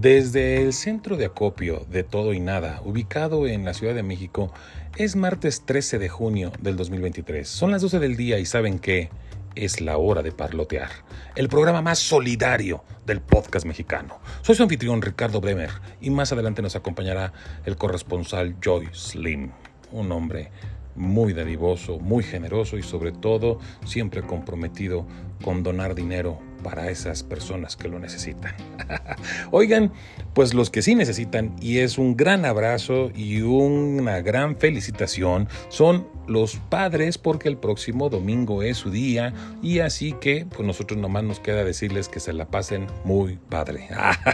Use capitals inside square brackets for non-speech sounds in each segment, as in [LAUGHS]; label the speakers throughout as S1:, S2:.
S1: Desde el centro de acopio de Todo y Nada, ubicado en la Ciudad de México, es martes 13 de junio del 2023. Son las 12 del día y saben que es la hora de parlotear, el programa más solidario del podcast mexicano. Soy su anfitrión Ricardo Bremer y más adelante nos acompañará el corresponsal Joy Slim, un hombre muy dadivoso, muy generoso y sobre todo siempre comprometido con donar dinero para esas personas que lo necesitan. [LAUGHS] Oigan, pues los que sí necesitan, y es un gran abrazo y una gran felicitación, son los padres porque el próximo domingo es su día y así que pues nosotros nomás nos queda decirles que se la pasen muy padre.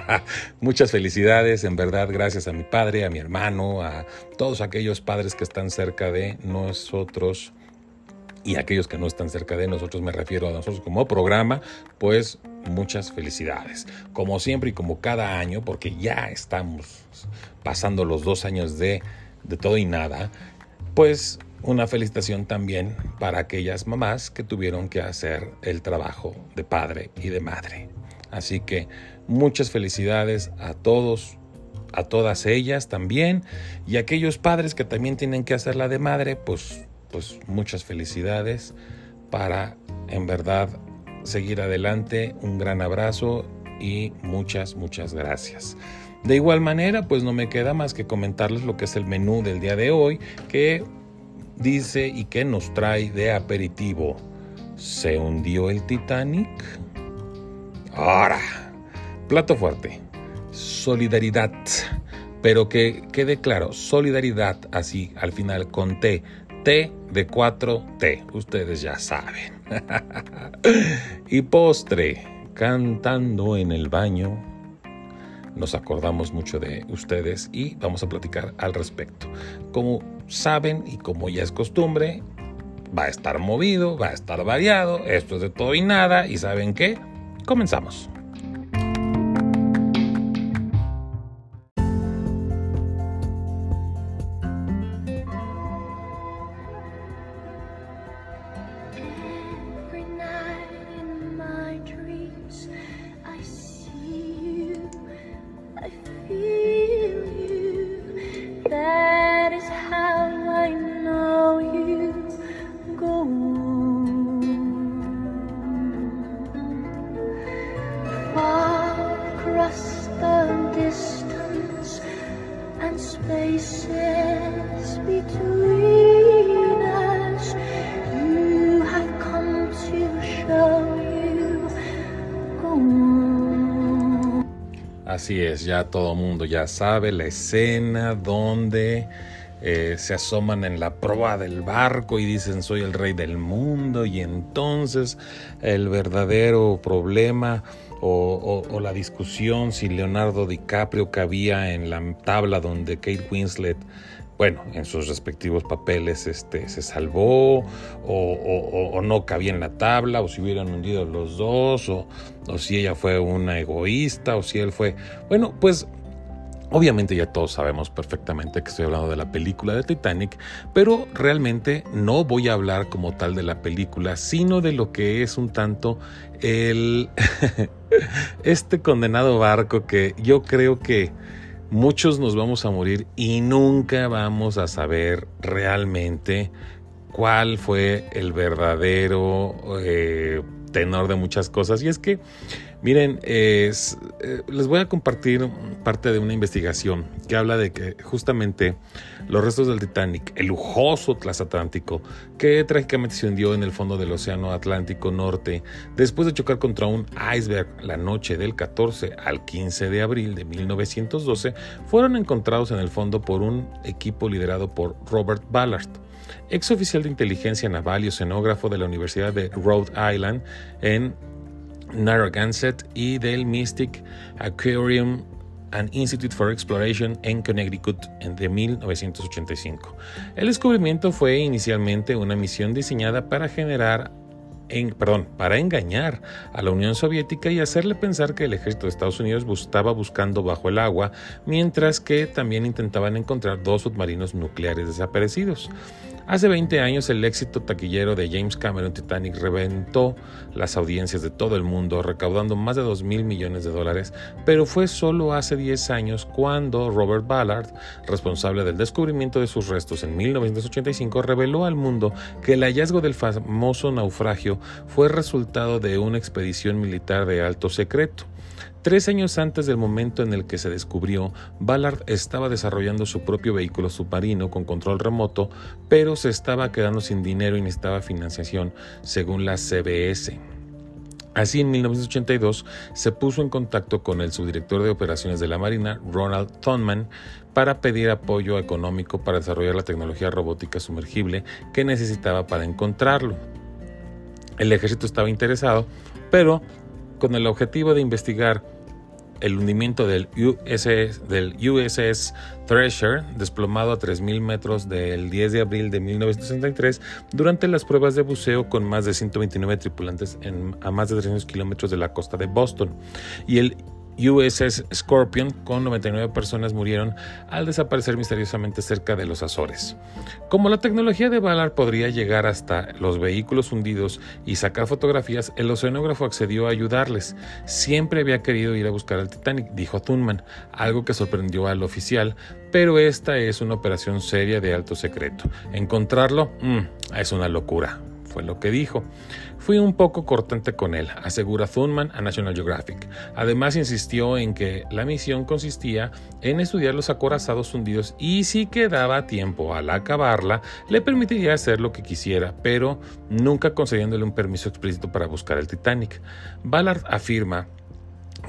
S1: [LAUGHS] Muchas felicidades, en verdad, gracias a mi padre, a mi hermano, a todos aquellos padres que están cerca de nosotros y aquellos que no están cerca de nosotros, me refiero a nosotros como programa, pues muchas felicidades. Como siempre y como cada año, porque ya estamos pasando los dos años de, de todo y nada, pues una felicitación también para aquellas mamás que tuvieron que hacer el trabajo de padre y de madre. Así que muchas felicidades a todos, a todas ellas también, y aquellos padres que también tienen que hacer la de madre, pues pues muchas felicidades para en verdad seguir adelante. Un gran abrazo y muchas, muchas gracias. De igual manera, pues no me queda más que comentarles lo que es el menú del día de hoy, que dice y que nos trae de aperitivo. ¿Se hundió el Titanic? Ahora, plato fuerte. Solidaridad. Pero que quede claro, solidaridad así al final con T, T de 4T, ustedes ya saben. [LAUGHS] y postre, cantando en el baño. Nos acordamos mucho de ustedes y vamos a platicar al respecto. Como saben y como ya es costumbre, va a estar movido, va a estar variado, esto es de todo y nada y saben qué, comenzamos. Ya sabe la escena donde eh, se asoman en la proa del barco y dicen soy el rey del mundo y entonces el verdadero problema o, la discusión si Leonardo DiCaprio cabía en la tabla donde Kate Winslet bueno, en sus respectivos papeles este, se salvó o, o, no cabía en la tabla o si hubieran hundido los dos o si ella fue una egoísta o si él fue... Bueno, pues Obviamente ya todos sabemos perfectamente que estoy hablando de la película de Titanic, pero realmente no voy a hablar como tal de la película, sino de lo que es un tanto el [LAUGHS] este condenado barco que yo creo que muchos nos vamos a morir y nunca vamos a saber realmente cuál fue el verdadero eh, tenor de muchas cosas. Y es que, miren, eh, les voy a compartir parte de una investigación que habla de que justamente los restos del Titanic, el lujoso transatlántico, que trágicamente se hundió en el fondo del Océano Atlántico Norte después de chocar contra un iceberg la noche del 14 al 15 de abril de 1912, fueron encontrados en el fondo por un equipo liderado por Robert Ballard ex oficial de inteligencia naval y oceanógrafo de la Universidad de Rhode Island en Narragansett y del Mystic Aquarium and Institute for Exploration en Connecticut de 1985. El descubrimiento fue inicialmente una misión diseñada para generar en, perdón, para engañar a la Unión Soviética y hacerle pensar que el ejército de Estados Unidos estaba buscando bajo el agua, mientras que también intentaban encontrar dos submarinos nucleares desaparecidos. Hace 20 años el éxito taquillero de James Cameron Titanic reventó las audiencias de todo el mundo, recaudando más de 2 mil millones de dólares, pero fue solo hace 10 años cuando Robert Ballard, responsable del descubrimiento de sus restos en 1985, reveló al mundo que el hallazgo del famoso naufragio fue resultado de una expedición militar de alto secreto. Tres años antes del momento en el que se descubrió, Ballard estaba desarrollando su propio vehículo submarino con control remoto, pero se estaba quedando sin dinero y necesitaba financiación, según la CBS. Así, en 1982, se puso en contacto con el subdirector de operaciones de la Marina, Ronald Thunman, para pedir apoyo económico para desarrollar la tecnología robótica sumergible que necesitaba para encontrarlo. El ejército estaba interesado, pero con el objetivo de investigar el hundimiento del USS, del desplomado a 3.000 metros del 10 de abril de 1963, durante las pruebas de buceo con más de 129 tripulantes a más de 300 kilómetros de la costa de Boston. Y el USS Scorpion con 99 personas murieron al desaparecer misteriosamente cerca de los Azores. Como la tecnología de Ballard podría llegar hasta los vehículos hundidos y sacar fotografías, el oceanógrafo accedió a ayudarles. Siempre había querido ir a buscar al Titanic, dijo Thunman, algo que sorprendió al oficial, pero esta es una operación seria de alto secreto. Encontrarlo mm, es una locura fue lo que dijo. Fui un poco cortante con él, asegura Thunman a National Geographic. Además insistió en que la misión consistía en estudiar los acorazados hundidos y si quedaba tiempo al acabarla, le permitiría hacer lo que quisiera, pero nunca concediéndole un permiso explícito para buscar el Titanic. Ballard afirma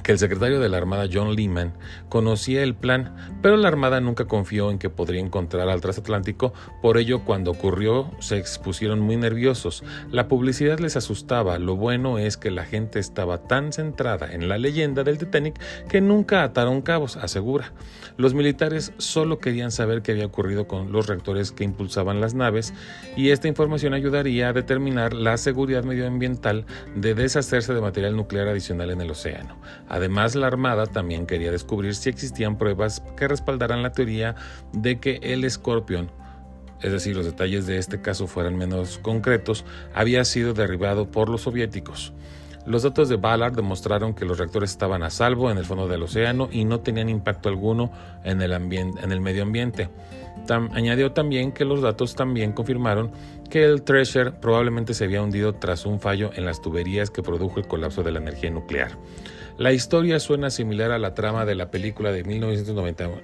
S1: que el secretario de la Armada John Lehman conocía el plan, pero la Armada nunca confió en que podría encontrar al transatlántico, por ello cuando ocurrió se expusieron muy nerviosos. La publicidad les asustaba, lo bueno es que la gente estaba tan centrada en la leyenda del Titanic que nunca ataron cabos, asegura. Los militares solo querían saber qué había ocurrido con los reactores que impulsaban las naves y esta información ayudaría a determinar la seguridad medioambiental de deshacerse de material nuclear adicional en el océano. Además, la Armada también quería descubrir si existían pruebas que respaldaran la teoría de que el Scorpion, es decir, los detalles de este caso fueran menos concretos, había sido derribado por los soviéticos. Los datos de Ballard demostraron que los reactores estaban a salvo en el fondo del océano y no tenían impacto alguno en el, en el medio ambiente. añadió también que los datos también confirmaron que el Treasure probablemente se había hundido tras un fallo en las tuberías que produjo el colapso de la energía nuclear. La historia suena similar a la trama de la película de 1991,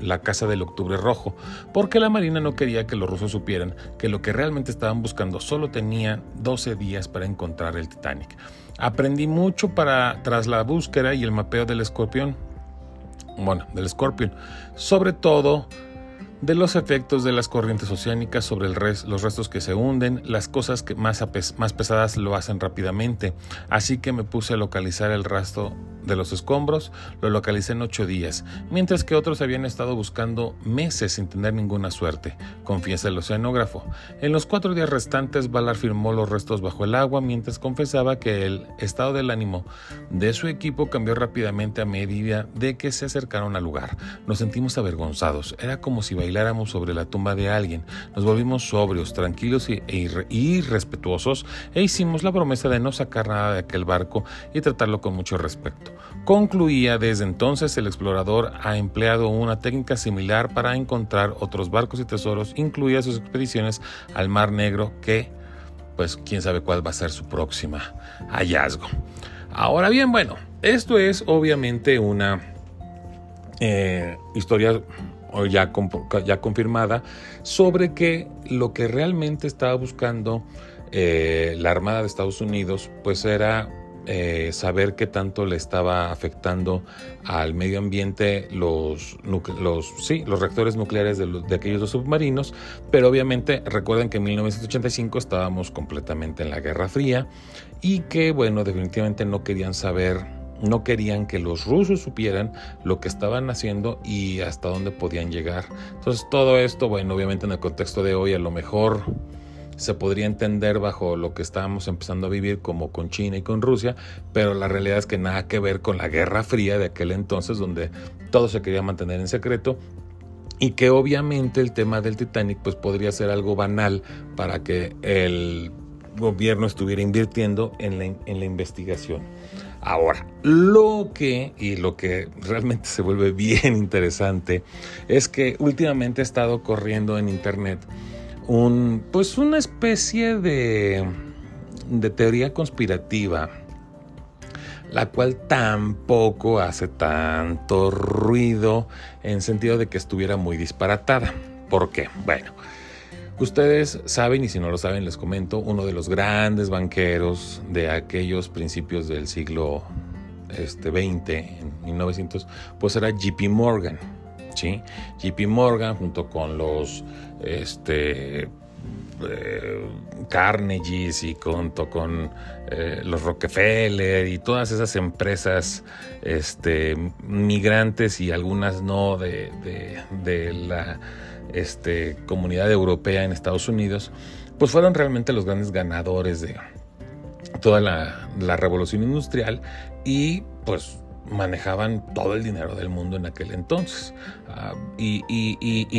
S1: La Casa del Octubre Rojo, porque la Marina no quería que los rusos supieran que lo que realmente estaban buscando solo tenía 12 días para encontrar el Titanic. Aprendí mucho para tras la búsqueda y el mapeo del escorpión. Bueno, del Scorpion. Sobre todo de los efectos de las corrientes oceánicas sobre el los restos que se hunden, las cosas que más, más pesadas lo hacen rápidamente. Así que me puse a localizar el rastro de los escombros, lo localicé en ocho días, mientras que otros habían estado buscando meses sin tener ninguna suerte, confiesa el oceanógrafo. En los cuatro días restantes, Ballard firmó los restos bajo el agua, mientras confesaba que el estado del ánimo de su equipo cambió rápidamente a medida de que se acercaron al lugar. Nos sentimos avergonzados, era como si bailáramos sobre la tumba de alguien. Nos volvimos sobrios, tranquilos e irrespetuosos e hicimos la promesa de no sacar nada de aquel barco y tratarlo con mucho respeto. Concluía desde entonces el explorador ha empleado una técnica similar para encontrar otros barcos y tesoros, incluidas sus expediciones al Mar Negro que, pues quién sabe cuál va a ser su próxima hallazgo. Ahora bien, bueno, esto es obviamente una eh, historia ya, ya confirmada sobre que lo que realmente estaba buscando eh, la Armada de Estados Unidos pues era eh, saber qué tanto le estaba afectando al medio ambiente los, los, sí, los reactores nucleares de, de, aquellos dos submarinos, pero obviamente recuerden que en 1985 estábamos completamente en la Guerra Fría y que, bueno, definitivamente no querían saber no querían que los rusos supieran lo que estaban haciendo y hasta dónde podían llegar. Entonces todo esto, bueno, obviamente en el contexto de hoy a lo mejor se podría entender bajo lo que estábamos empezando a vivir como con China y con Rusia, pero la realidad es que nada que ver con la Guerra Fría de aquel entonces donde todo se quería mantener en secreto y que obviamente el tema del Titanic pues podría ser algo banal para que el gobierno estuviera invirtiendo en la, en la investigación. Ahora, lo que, y lo que realmente se vuelve bien interesante, es que últimamente ha estado corriendo en internet un, pues una especie de, de teoría conspirativa, la cual tampoco hace tanto ruido en sentido de que estuviera muy disparatada. ¿Por qué? Bueno, Ustedes saben, y si no lo saben, les comento, uno de los grandes banqueros de aquellos principios del siglo este, 20, en 1900, pues era JP Morgan. ¿sí? JP Morgan junto con los este, eh, Carnegies y junto con eh, los Rockefeller y todas esas empresas este, migrantes y algunas no de, de la este, comunidad europea en Estados Unidos, pues fueron realmente los grandes ganadores de toda la, revolución industrial y pues manejaban todo el dinero del mundo en aquel entonces. Ah, y,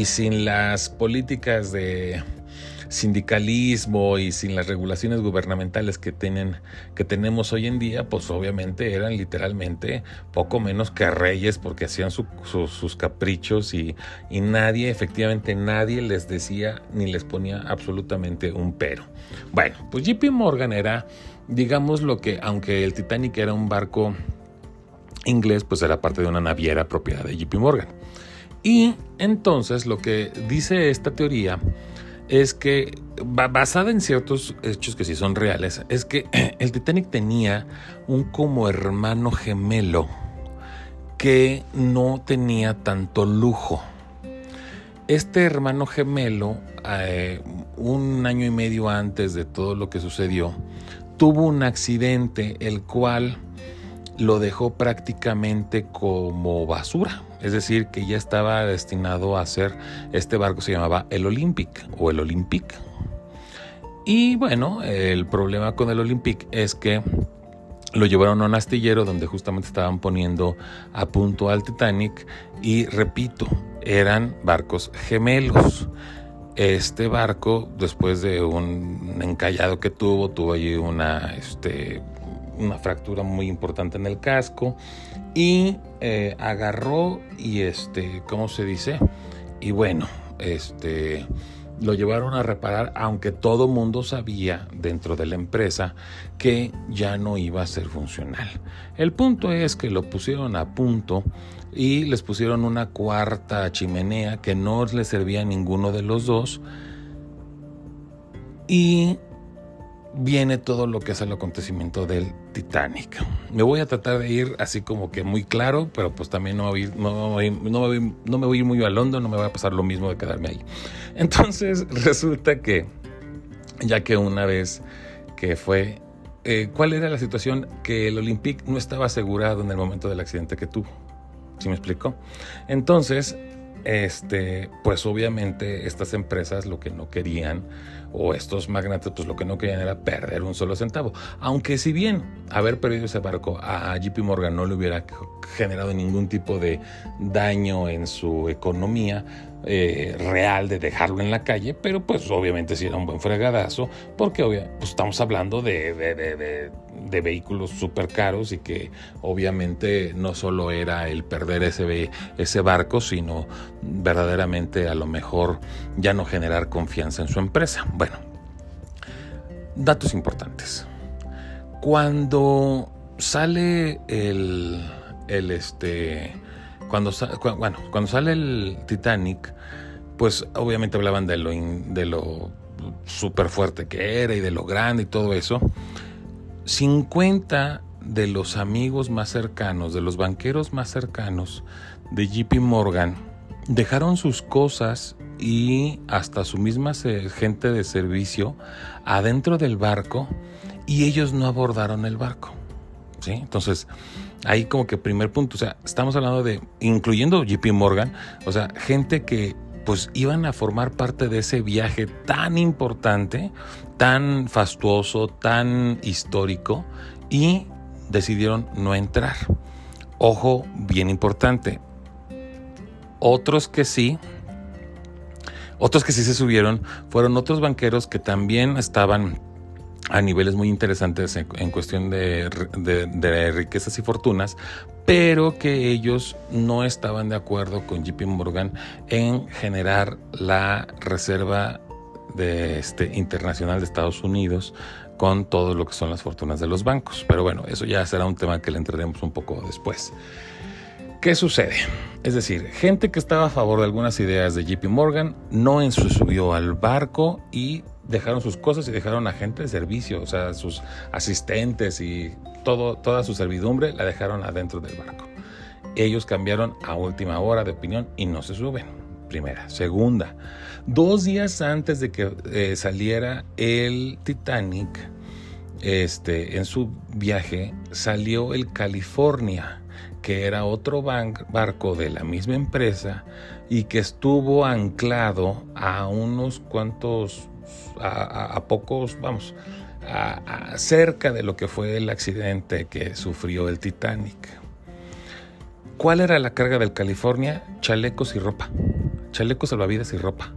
S1: sin las políticas de sindicalismo y sin las regulaciones gubernamentales que, tienen, que tenemos hoy en día, pues obviamente eran literalmente poco menos que reyes porque hacían sus caprichos y, y nadie, efectivamente nadie les decía ni les ponía absolutamente un pero. Bueno, pues JP Morgan era, digamos lo que, aunque el Titanic era un barco inglés, pues era parte de una naviera propiedad de JP Morgan. Y entonces lo que dice esta teoría es que, basada en ciertos hechos que sí son reales, es que [CLEARS THROAT] el Titanic tenía un como hermano gemelo que no tenía tanto lujo. Este hermano gemelo, eh, un año y medio antes de todo lo que sucedió, tuvo un accidente el cual lo dejó prácticamente como basura. Es decir, que ya estaba destinado a hacer, este barco se llamaba el Olympic o el Olympic. Y bueno, el problema con el Olympic es que lo llevaron a un astillero donde justamente estaban poniendo a punto al Titanic y repito, eran barcos gemelos. Este barco, después de un encallado que tuvo, tuvo allí una, este, una fractura muy importante en el casco y eh, agarró y este, ¿cómo se dice? Y bueno, este, lo llevaron a reparar, aunque todo mundo sabía dentro de la empresa que ya no iba a ser funcional. El punto es que lo pusieron a punto y les pusieron una cuarta chimenea que no les servía a ninguno de los dos. Y viene todo lo que es el acontecimiento del Titanic. Me voy a tratar de ir así como que muy claro, pero pues también no, voy, no, voy, no, me, voy, a ir muy a London, no me va a pasar lo mismo de quedarme ahí. [LAUGHS] Entonces [LAUGHS] resulta que, ya que una vez que fue, eh, ¿cuál era la situación? Que el Olympic no estaba asegurado en el momento del accidente que tuvo. ¿Sí me explico? Entonces, este, pues obviamente estas empresas lo que no querían o estos magnates pues lo que no querían era perder un solo centavo. Aunque si bien haber perdido ese barco a JP Morgan no le hubiera generado ningún tipo de daño en su economía, eh, real de dejarlo en la calle, pero pues obviamente sí era un buen fregadazo, porque pues, estamos hablando de, de, vehículos súper caros y que obviamente no solo era el perder ese, ese barco, sino verdaderamente a lo mejor ya no generar confianza en su empresa. Datos importantes. Cuando sale el, el este, cuando, bueno, cuando sale el Titanic, pues obviamente hablaban de lo, de lo súper fuerte que era y de lo grande y todo eso. 50 de los amigos más cercanos, de los banqueros más cercanos de JP Morgan, dejaron sus cosas y hasta su misma gente de servicio adentro del barco y ellos no abordaron el barco. ¿sí? Entonces, ahí como que primer punto, o sea, estamos hablando de, incluyendo JP Morgan, o sea, gente que pues iban a formar parte de ese viaje tan importante, tan fastuoso, tan histórico y decidieron no entrar. Ojo, bien importante. Otros que sí, Otros que sí se subieron fueron otros banqueros que también estaban a niveles muy interesantes en, cuestión de, riquezas y fortunas, pero que ellos no estaban de acuerdo con JP Morgan en generar la reserva de este, internacional de Estados Unidos con todo lo que son las fortunas de los bancos. Pero bueno, eso ya será un tema que le entraremos un poco después. ¿Qué sucede? Es decir, gente que estaba a favor de algunas ideas de JP Morgan no subió al barco y dejaron sus cosas y dejaron a gente de servicio, o sea, sus asistentes y todo, toda su servidumbre la dejaron adentro del barco. Ellos cambiaron a última hora de opinión y no se suben. Primera. Segunda, dos días antes de que eh, saliera el Titanic, este, en su viaje, salió el California, que era otro barco de la misma empresa y que estuvo anclado a unos cuantos a, pocos, vamos, cerca de lo que fue el accidente que sufrió el Titanic. ¿Cuál era la carga del California? Chalecos y ropa. Chalecos salvavidas y ropa.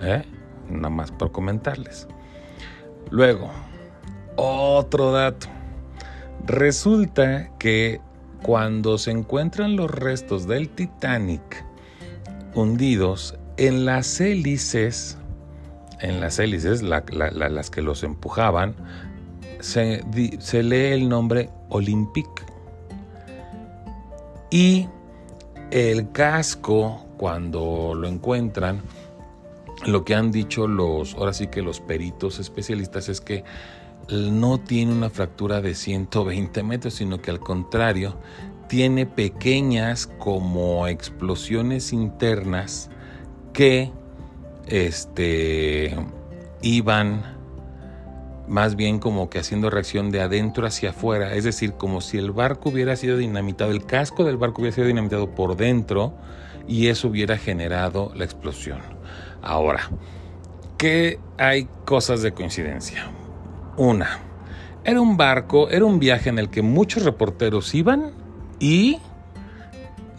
S1: ¿Eh? Nada más por comentarles. Luego, otro dato. Resulta que cuando se encuentran los restos del Titanic hundidos en las hélices en las hélices, las que los empujaban, se, lee el nombre Olympic. Y el casco, cuando lo encuentran, lo que han dicho los, ahora sí que los peritos especialistas es que no tiene una fractura de 120 metros, sino que al contrario, tiene pequeñas como explosiones internas que este, iban más bien como que haciendo reacción de adentro hacia afuera, es decir, como si el barco hubiera sido dinamitado, el casco del barco hubiera sido dinamitado por dentro y eso hubiera generado la explosión. Ahora, ¿qué hay cosas de coincidencia? Una, era un barco, era un viaje en el que muchos reporteros iban y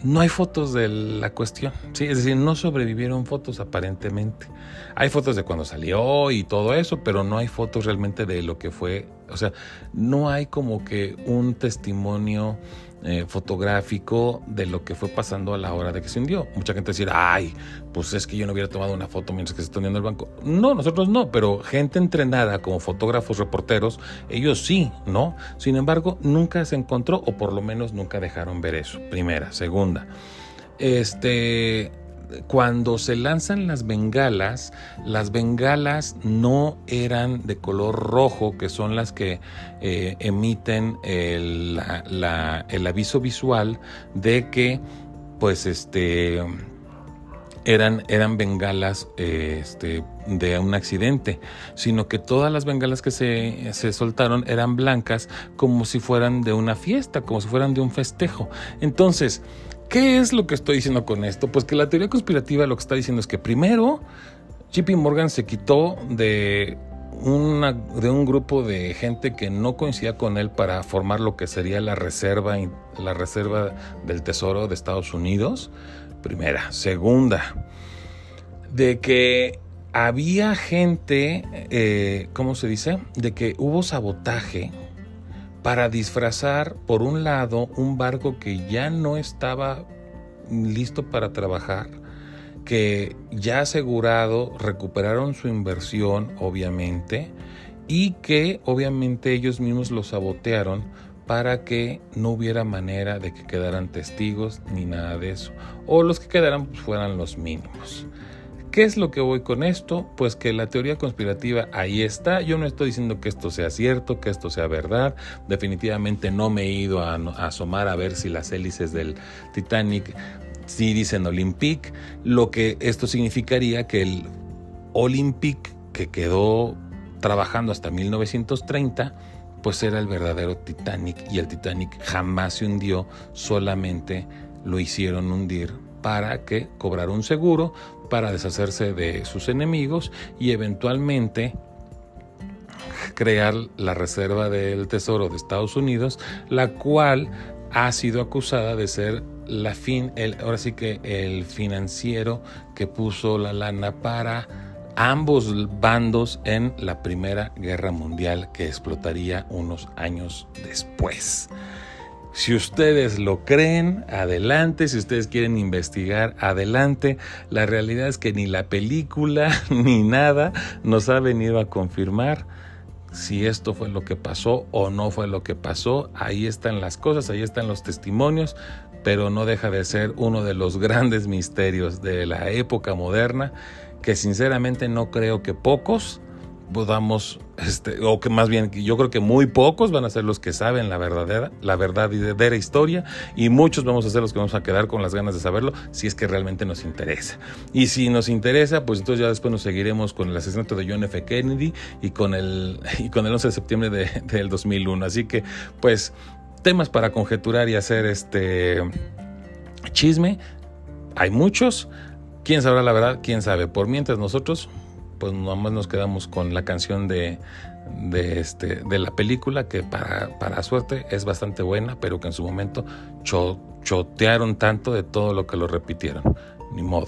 S1: no hay fotos de la cuestión, ¿sí? es decir, no sobrevivieron fotos aparentemente. Hay fotos de cuando salió y todo eso, pero no hay fotos realmente de lo que fue, o sea, no hay como que un testimonio eh, fotográfico de lo que fue pasando a la hora de que se hundió. Mucha gente decir, ay, pues es que yo no hubiera tomado una foto mientras que se está hundiendo el banco. No, nosotros no, pero gente entrenada como fotógrafos, reporteros, ellos sí, ¿no? Sin embargo, nunca se encontró, o por lo menos nunca dejaron ver eso. Primera. Segunda, este cuando se lanzan las bengalas, las bengalas no eran de color rojo, que son las que eh, emiten el, aviso visual de que, pues, este, eran, eran bengalas este, de un accidente, sino que todas las bengalas que se, se, soltaron eran blancas como si fueran de una fiesta, como si fueran de un festejo. Entonces, ¿Qué es lo que estoy diciendo con esto? Pues que la teoría conspirativa lo que está diciendo es que primero JP Morgan se quitó de, una, de un grupo de gente que no coincidía con él para formar lo que sería la reserva, la reserva del Tesoro de Estados Unidos. Primera. Segunda, de que había gente, eh, ¿cómo se dice? De que hubo sabotaje para disfrazar, por un lado, un barco que ya no estaba listo para trabajar, que ya asegurado recuperaron su inversión, obviamente, y que obviamente ellos mismos lo sabotearon para que no hubiera manera de que quedaran testigos ni nada de eso, o los que quedaran pues, fueran los mínimos. ¿Qué es lo que voy con esto? Pues que la teoría conspirativa ahí está. Yo no estoy diciendo que esto sea cierto, que esto sea verdad. Definitivamente no me he ido a, asomar a ver si las hélices del Titanic sí dicen Olympic. Lo que esto significaría que el Olympic que quedó trabajando hasta 1930 pues era el verdadero Titanic y el Titanic jamás se hundió, solamente lo hicieron hundir para que cobrara un seguro, para deshacerse de sus enemigos y eventualmente crear la Reserva del Tesoro de Estados Unidos, la cual ha sido acusada de ser la fin, el, ahora sí que el financiero que puso la lana para ambos bandos en la Primera Guerra Mundial que explotaría unos años después. Si ustedes lo creen, adelante. Si ustedes quieren investigar, adelante. La realidad es que ni la película [LAUGHS] ni nada nos ha venido a confirmar si esto fue lo que pasó o no fue lo que pasó. Ahí están las cosas, ahí están los testimonios, pero no deja de ser uno de los [LAUGHS] grandes misterios de la época moderna que sinceramente no creo que pocos podamos, este, o que más bien, yo creo que muy pocos van a ser los que saben la verdadera, la verdadera historia, y muchos vamos a ser los que vamos a quedar con las ganas de saberlo, si es que realmente nos interesa. Y si nos interesa, pues entonces ya después nos seguiremos con el asesinato de John F. Kennedy y con el, [LAUGHS] y con el 11 de septiembre de, del 2001. Así que, pues, temas para conjeturar y hacer este chisme, hay muchos. ¿Quién sabrá la verdad? ¿Quién sabe? Por mientras nosotros pues nomás nos quedamos con la canción de, de, este, de la película, que para, para suerte es bastante buena, pero que en su momento chotearon tanto de todo lo que lo repitieron. Ni modo.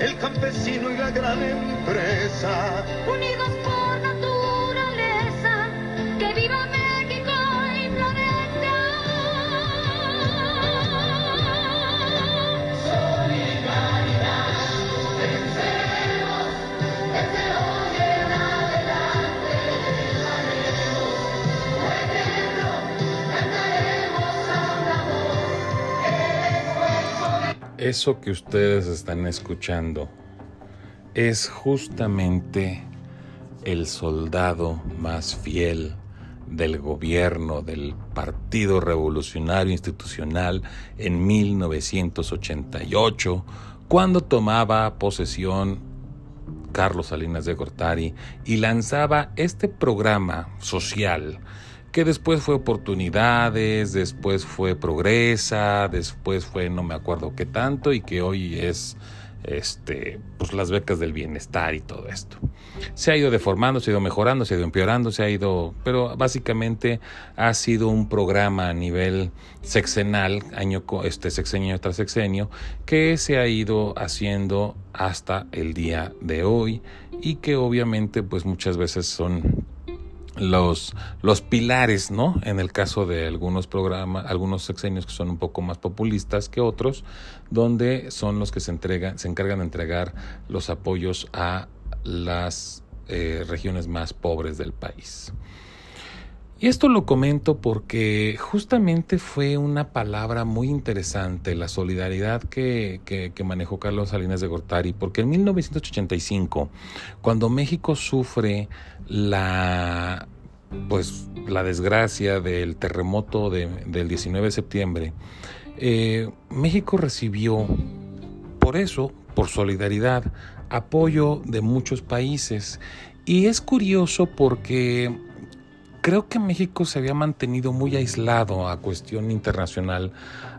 S2: El campesino y la gran empresa.
S3: Unidos por
S1: Eso que ustedes están escuchando es justamente el soldado más fiel del gobierno del Partido Revolucionario Institucional en 1988, cuando tomaba posesión Carlos Salinas de Gortari y lanzaba este programa social que después fue oportunidades, después fue progresa, después fue no me acuerdo qué tanto y que hoy es este pues las becas del bienestar y todo esto. Se ha ido deformando, se ha ido mejorando, se ha ido empeorando, se ha ido, pero básicamente ha sido un programa a nivel sexenal, año este sexenio tras sexenio, que se ha ido haciendo hasta el día de hoy y que obviamente pues muchas veces son los, los pilares, ¿no? En el caso de algunos programas, algunos sexenios que son un poco más populistas que otros, donde son los que se entregan, se encargan de entregar los apoyos a las eh, regiones más pobres del país. Y esto lo comento porque justamente fue una palabra muy interesante, la solidaridad que, que, que, manejó Carlos Salinas de Gortari, porque en 1985, cuando México sufre la, pues, la desgracia del terremoto de, del 19 de septiembre, eh, México recibió, por eso, por solidaridad, apoyo de muchos países. Y es curioso porque creo que México se había mantenido muy aislado a cuestión internacional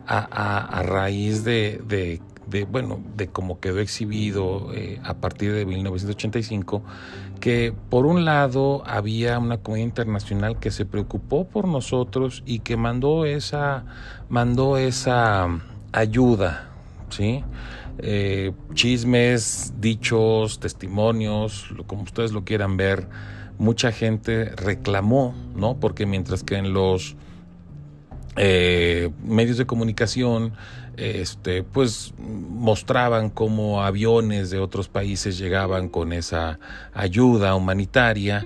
S1: a, raíz de, de, bueno, de cómo quedó exhibido eh, a partir de 1985, que por un lado había una comunidad internacional que se preocupó por nosotros y que mandó esa, mandó esa ayuda, ¿sí? Eh, chismes, dichos, testimonios, como ustedes lo quieran ver, mucha gente reclamó, ¿no? Porque mientras que en los eh, medios de comunicación, este, pues mostraban cómo aviones de otros países llegaban con esa ayuda humanitaria,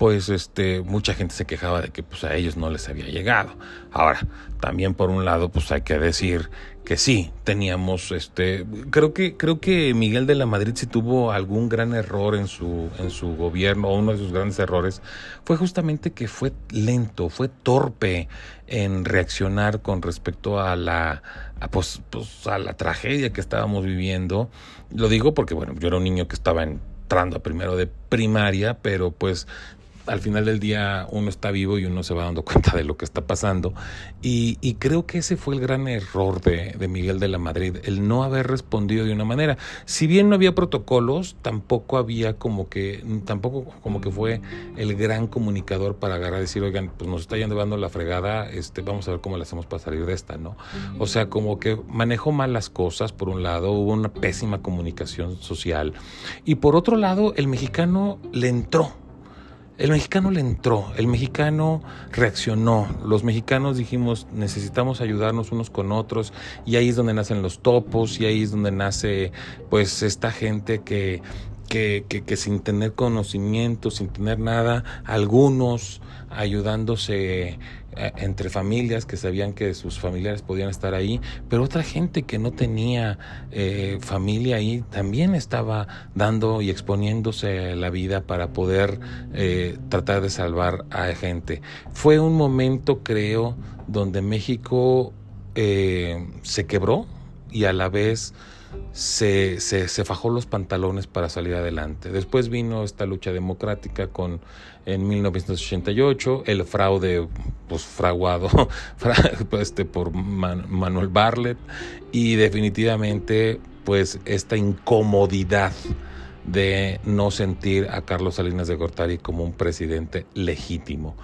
S1: pues este, mucha gente se quejaba de que pues, a ellos no les había llegado. Ahora, también por un lado, pues hay que decir que sí, teníamos, este, creo que, creo que Miguel de la Madrid si tuvo algún gran error en su, en su gobierno, o uno de sus grandes errores, fue justamente que fue lento, fue torpe en reaccionar con respecto a la, a, pues, pues, a la tragedia que estábamos viviendo. Lo digo porque, bueno, yo era un niño que estaba en entrando a primero de primaria, pero pues al final del día uno está vivo y uno se va dando cuenta de lo que está pasando. Y, creo que ese fue el gran error de, de, Miguel de la Madrid, el no haber respondido de una manera. Si bien no había protocolos, tampoco había como que, tampoco como que fue el gran comunicador para agarrar y decir, oigan, pues nos está llevando la fregada, este, vamos a ver cómo le hacemos para salir de esta, ¿no? O sea, como que manejó mal las cosas, por un lado, hubo una pésima comunicación social. Y por otro lado, el mexicano le entró el mexicano le entró, el mexicano reaccionó, los mexicanos dijimos necesitamos ayudarnos unos con otros y ahí es donde nacen los topos y ahí es donde nace pues esta gente que, que, que, sin tener conocimiento, sin tener nada, algunos ayudándose entre familias que sabían que sus familiares podían estar ahí, pero otra gente que no tenía eh, familia ahí también estaba dando y exponiéndose la vida para poder eh, tratar de salvar a gente. Fue un momento, creo, donde México eh, se quebró y a la vez se, se, se, fajó los pantalones para salir adelante. Después vino esta lucha democrática con en 1988, el fraude pues fraguado [LAUGHS] este, por Man, Manuel Barlet y definitivamente pues esta incomodidad de no sentir a Carlos Salinas de Gortari como un presidente legítimo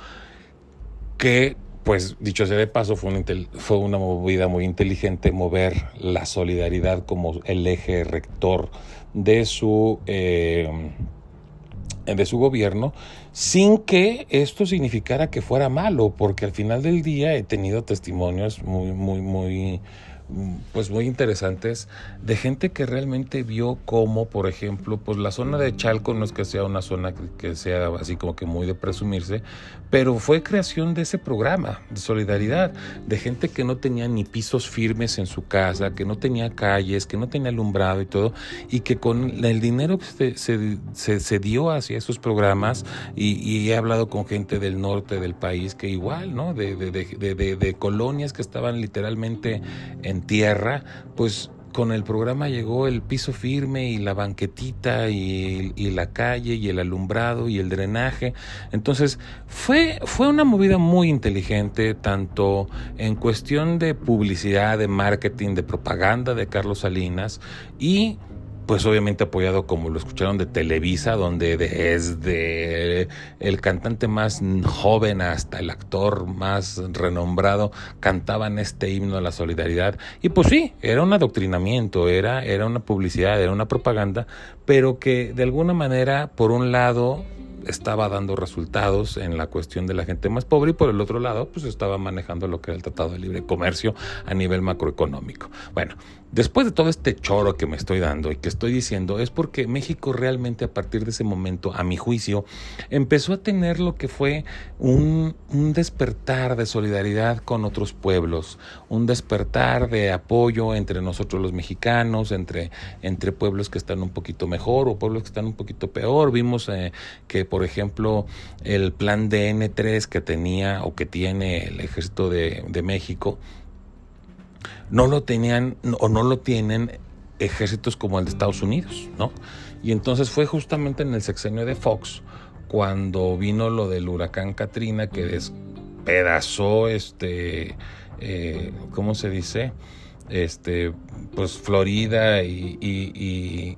S1: que pues dicho sea de paso, fue una, fue una movida muy inteligente mover la solidaridad como el eje rector de su, eh, de su gobierno, sin que esto significara que fuera malo, porque al final del día he tenido testimonios muy, muy, muy pues muy interesantes de gente que realmente vio cómo, por ejemplo, pues la zona de Chalco no es que sea una zona que sea así como que muy de presumirse, pero fue creación de ese programa de solidaridad, de gente que no tenía ni pisos firmes en su casa, que no tenía calles, que no tenía alumbrado y todo, y que con el dinero que se, se, se dio hacia esos programas, y, y, he hablado con gente del norte del país que igual, ¿no? De, de, de, de colonias que estaban literalmente en tierra, pues con el programa llegó el piso firme y la banquetita y, y, la calle y el alumbrado y el drenaje. Entonces fue, fue una movida muy inteligente, tanto en cuestión de publicidad, de marketing, de propaganda de Carlos Salinas y pues obviamente apoyado como lo escucharon de Televisa, donde desde el cantante más joven hasta el actor más renombrado cantaban este himno a la solidaridad. Y pues sí, era un adoctrinamiento, era, era una publicidad, era una propaganda, pero que de alguna manera, por un lado, estaba dando resultados en la cuestión de la gente más pobre y por el otro lado pues estaba manejando lo que era el Tratado de Libre Comercio a nivel macroeconómico. Bueno, después de todo este choro que me estoy dando y que estoy diciendo es porque México realmente a partir de ese momento, a mi juicio, empezó a tener lo que fue un, un despertar de solidaridad con otros pueblos, un despertar de apoyo entre nosotros los mexicanos, entre, entre pueblos que están un poquito mejor o pueblos que están un poquito peor. Vimos eh, que por ejemplo, el plan DN3 que tenía o que tiene el ejército de, de México, no lo tenían o no lo tienen ejércitos como el de Estados Unidos, ¿no? Y entonces fue justamente en el sexenio de Fox cuando vino lo del huracán Katrina que despedazó este, eh, ¿cómo se dice? Este, pues Florida y,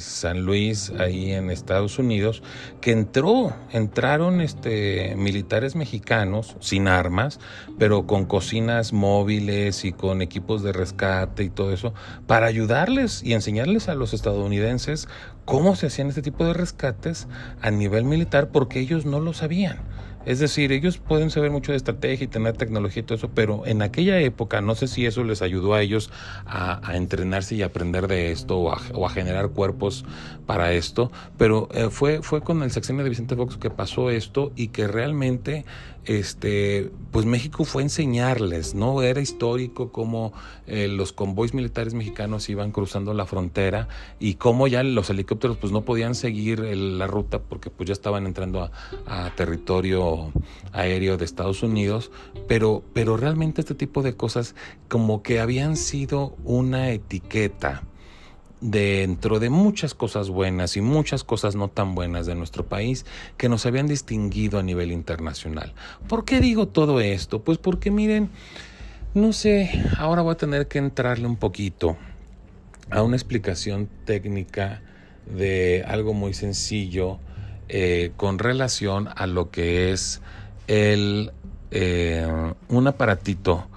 S1: San Luis ahí en Estados Unidos, que entró, entraron este, militares mexicanos sin armas, pero con cocinas móviles y con equipos de rescate y todo eso, para ayudarles y enseñarles a los estadounidenses cómo se hacían este tipo de rescates a nivel militar, porque ellos no lo sabían. Es decir, ellos pueden saber mucho de estrategia y tener tecnología y todo eso, pero en aquella época no sé si eso les ayudó a ellos a, entrenarse y aprender de esto o a, o a, generar cuerpos para esto, pero eh, fue, fue con el sexenio de Vicente Fox que pasó esto y que realmente este, pues México fue enseñarles, ¿no? Era histórico cómo eh, los convoys militares mexicanos iban cruzando la frontera y cómo ya los helicópteros pues no podían seguir la ruta porque pues ya estaban entrando a, a, territorio aéreo de Estados Unidos, pero, pero realmente este tipo de cosas como que habían sido una etiqueta dentro de muchas cosas buenas y muchas cosas no tan buenas de nuestro país que nos habían distinguido a nivel internacional. ¿Por qué digo todo esto? Pues porque miren, no sé, ahora voy a tener que entrarle un poquito a una explicación técnica de algo muy sencillo eh, con relación a lo que es el, eh, un aparatito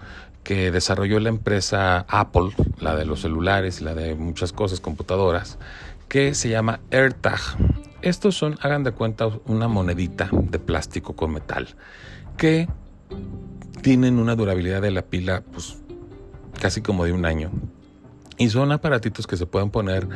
S1: que desarrolló la empresa Apple, la de los celulares y la de muchas cosas, computadoras, que se llama AirTag. Estos son, hagan de cuenta, una monedita de plástico con metal que tienen una durabilidad de la pila pues casi como de un año y son aparatitos que se pueden poner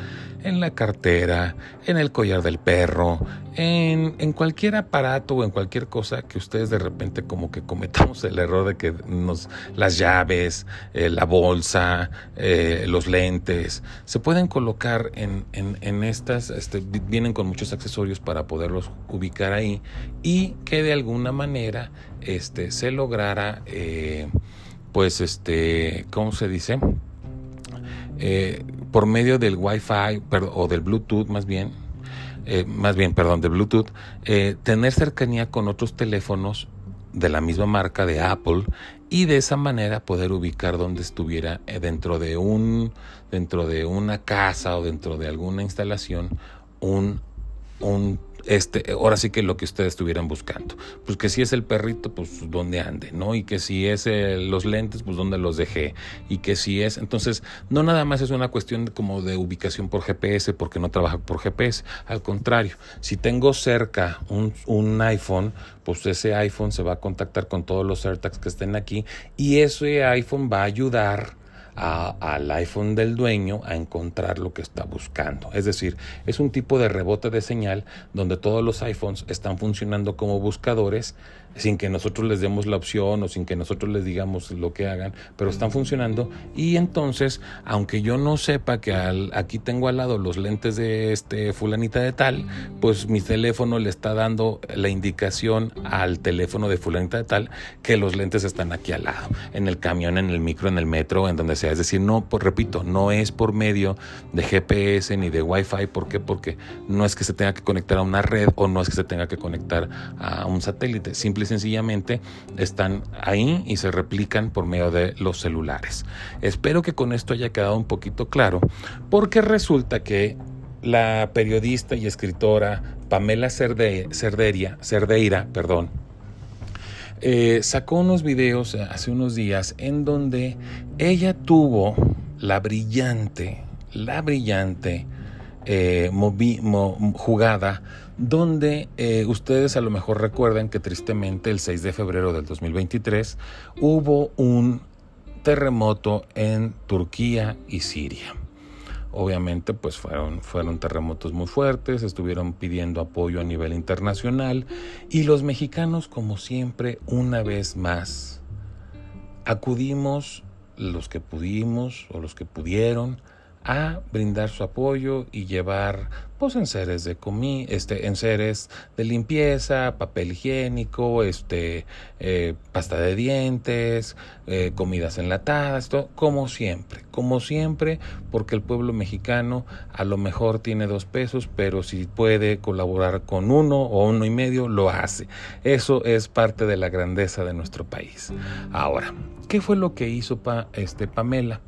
S1: en la cartera, en el collar del perro, en, en, cualquier aparato o en cualquier cosa que ustedes de repente como que cometamos el error de que nos, las llaves, eh, la bolsa, eh, los lentes, se pueden colocar en, en, en estas, este, vienen con muchos accesorios para poderlos ubicar ahí y que de alguna manera este, se lograra, eh, pues, este, ¿cómo se dice? Eh, por medio del Wi-Fi o del Bluetooth más bien, eh, más bien, perdón, del Bluetooth, eh, tener cercanía con otros teléfonos de la misma marca de Apple y de esa manera poder ubicar donde estuviera eh, dentro de un dentro de una casa o dentro de alguna instalación un un este, ahora sí que lo que ustedes estuvieran buscando. Pues que si es el perrito, pues dónde ande, ¿no? Y que si es eh, los lentes, pues dónde los dejé. Y que si es, entonces, no nada más es una cuestión como de ubicación por GPS, porque no trabaja por GPS. Al contrario, si tengo cerca un, un iPhone, pues ese iPhone se va a contactar con todos los AirTags que estén aquí y ese iPhone va a ayudar a, al iPhone del dueño a encontrar lo que está buscando. Es decir, es un tipo de rebote de señal donde todos los iPhones están funcionando como buscadores sin que nosotros les demos la opción o sin que nosotros les digamos lo que hagan, pero están funcionando y entonces, aunque yo no sepa que al, aquí tengo al lado los lentes de este fulanita de tal, pues mi teléfono le está dando la indicación al teléfono de fulanita de tal que los lentes están aquí al lado, en el camión, en el micro, en el metro, en donde sea. Es decir, no, repito, no es por medio de GPS ni de Wi-Fi, ¿por qué? Porque no es que se tenga que conectar a una red o no es que se tenga que conectar a un satélite, simple y sencillamente están ahí y se replican por medio de los celulares. Espero que con esto haya quedado un poquito claro, porque resulta que la periodista y escritora Pamela Cerde, Cerderia, Cerdeira, perdón, eh, sacó unos videos hace unos días en donde ella tuvo la brillante, la brillante eh, jugada donde eh, ustedes a lo mejor recuerdan que tristemente el 6 de febrero del 2023 hubo un terremoto en Turquía y Siria. Obviamente, pues fueron, fueron terremotos muy fuertes, estuvieron pidiendo apoyo a nivel internacional y los mexicanos, como siempre, una vez más, acudimos los que pudimos o los que pudieron a brindar su apoyo y llevar pues enseres de comi este enseres de limpieza papel higiénico este eh, pasta de dientes eh, comidas enlatadas todo como siempre como siempre porque el pueblo mexicano a lo mejor tiene dos pesos pero si puede colaborar con uno o uno y medio lo hace. Eso es parte de la grandeza de nuestro país. Ahora qué fue lo que hizo pa, este Pamela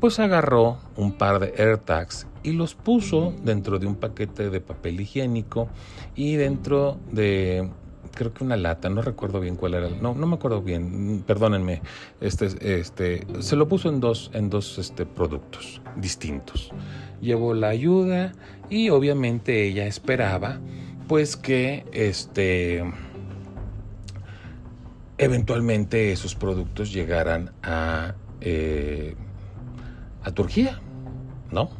S1: pues agarró un par de AirTags y los puso dentro de un paquete de papel higiénico y dentro de creo que una lata, no recuerdo bien cuál era, no, no me acuerdo bien, perdónenme, este, este, se lo puso en dos, en dos este, productos distintos. Llevó la ayuda y obviamente ella esperaba pues que este eventualmente esos productos llegaran a eh, a Turquía, ¿no?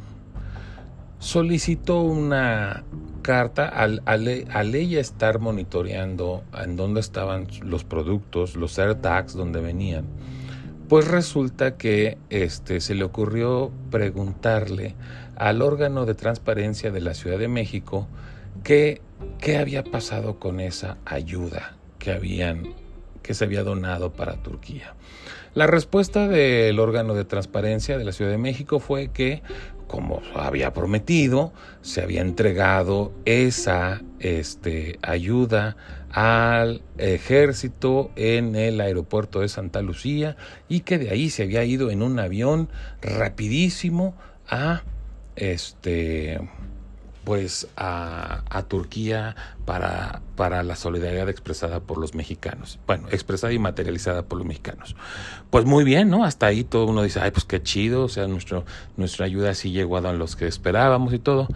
S1: Solicitó una carta al, al, al, ella estar monitoreando en dónde estaban los productos, los AirTags, donde venían, pues resulta que este, se le ocurrió preguntarle al órgano de transparencia de la Ciudad de México qué había pasado con esa ayuda que habían que se había donado para Turquía. La respuesta del órgano de transparencia de la Ciudad de México fue que, como había prometido, se había entregado esa este, ayuda al ejército en el aeropuerto de Santa Lucía y que de ahí se había ido en un avión rapidísimo a este pues a, Turquía para, para, la solidaridad expresada por los mexicanos. Bueno, expresada y materializada por los mexicanos. Pues muy bien, ¿no? Hasta ahí todo uno dice, ay, pues qué chido, o sea, nuestro, nuestra ayuda sí llegó a los que esperábamos y todo.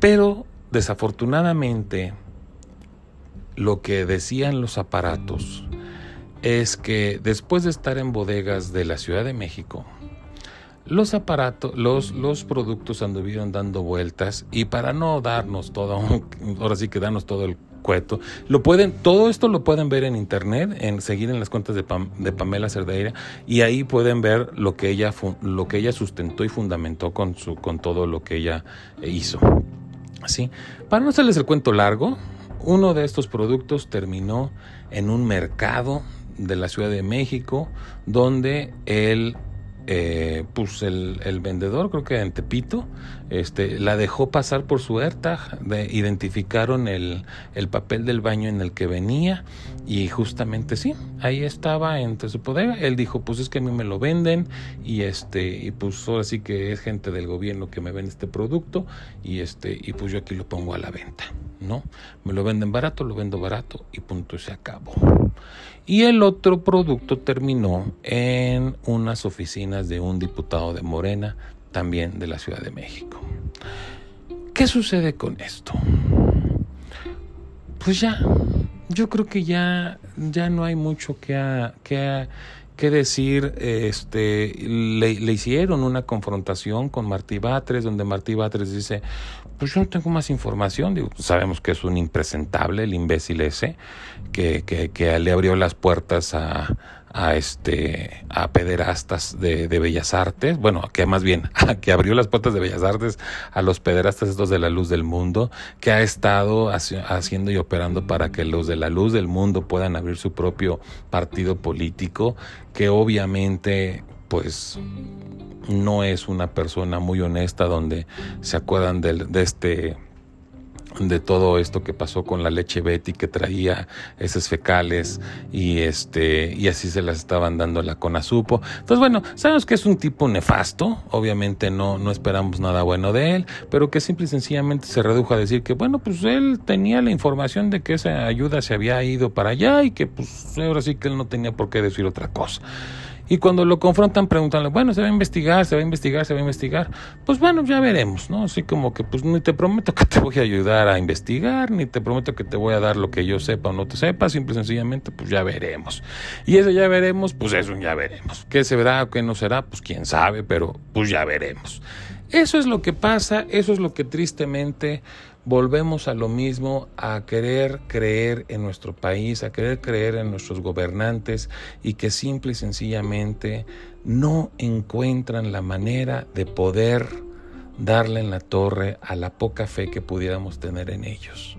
S1: Pero desafortunadamente, lo que decían los aparatos es que después de estar en bodegas de la Ciudad de México, los aparatos, los, los productos anduvieron dando vueltas y para no darnos todo, [LAUGHS] ahora sí que darnos todo el cueto, lo pueden, todo esto lo pueden ver en internet, en seguir en las cuentas de, de Pamela Cerdeira y ahí pueden ver lo que ella, lo que ella sustentó y fundamentó con su, con todo lo que ella hizo. Así, para no hacerles el cuento largo, uno de estos productos terminó en un mercado de la Ciudad de México donde el eh, pues el, el, vendedor, creo que en Tepito, este, la dejó pasar por su AirTag, de, identificaron el, el, papel del baño en el que venía y justamente sí, ahí estaba entre su poder. Él dijo, pues es que a mí me lo venden y este, y pues ahora sí que es gente del gobierno que me vende este producto y este, y pues yo aquí lo pongo a la venta, ¿no? Me lo venden barato, lo vendo barato y punto, se acabó. Y el otro producto terminó en unas oficinas de un diputado de Morena, también de la Ciudad de México. ¿Qué sucede con esto? Pues ya, yo creo que ya, ya no hay mucho que, a, que, a, que decir. Este, le, le, hicieron una confrontación con Martí Batres, donde Martí Batres dice, pues yo no tengo más información. Digo, sabemos que es un impresentable, el imbécil ese, que, que, que le abrió las puertas a, a este a pederastas de, de, Bellas Artes, bueno, que más bien [LAUGHS] que abrió las puertas de Bellas Artes a los pederastas estos de la luz del mundo, que ha estado haciendo y operando para que los de la luz del mundo puedan abrir su propio partido político, que obviamente pues no es una persona muy honesta donde se acuerdan de, este de todo esto que pasó con la leche Betty que traía esos fecales y este y así se las estaban dando la Conasupo. Entonces, bueno, sabemos que es un tipo nefasto, obviamente no no esperamos nada bueno de él, pero que simple y sencillamente se redujo a decir que bueno, pues él tenía la información de que esa ayuda se había ido para allá y que pues ahora sí que él no tenía por qué decir otra cosa. Y cuando lo confrontan, preguntan, bueno, se va a investigar, se va a investigar, se va a investigar. Pues bueno, ya veremos, ¿no? Así como que, pues ni te prometo que te voy a ayudar a investigar, ni te prometo que te voy a dar lo que yo sepa o no te sepa, simple y sencillamente, pues ya veremos. Y eso ya veremos, pues eso ya veremos. ¿Qué se verá o qué no será? Pues quién sabe, pero pues ya veremos. Eso es lo que pasa, eso es lo que tristemente volvemos a lo mismo, a querer creer en nuestro país, a querer creer en nuestros gobernantes y que simple y sencillamente no encuentran la manera de poder darle en la torre a la poca fe que pudiéramos tener en ellos.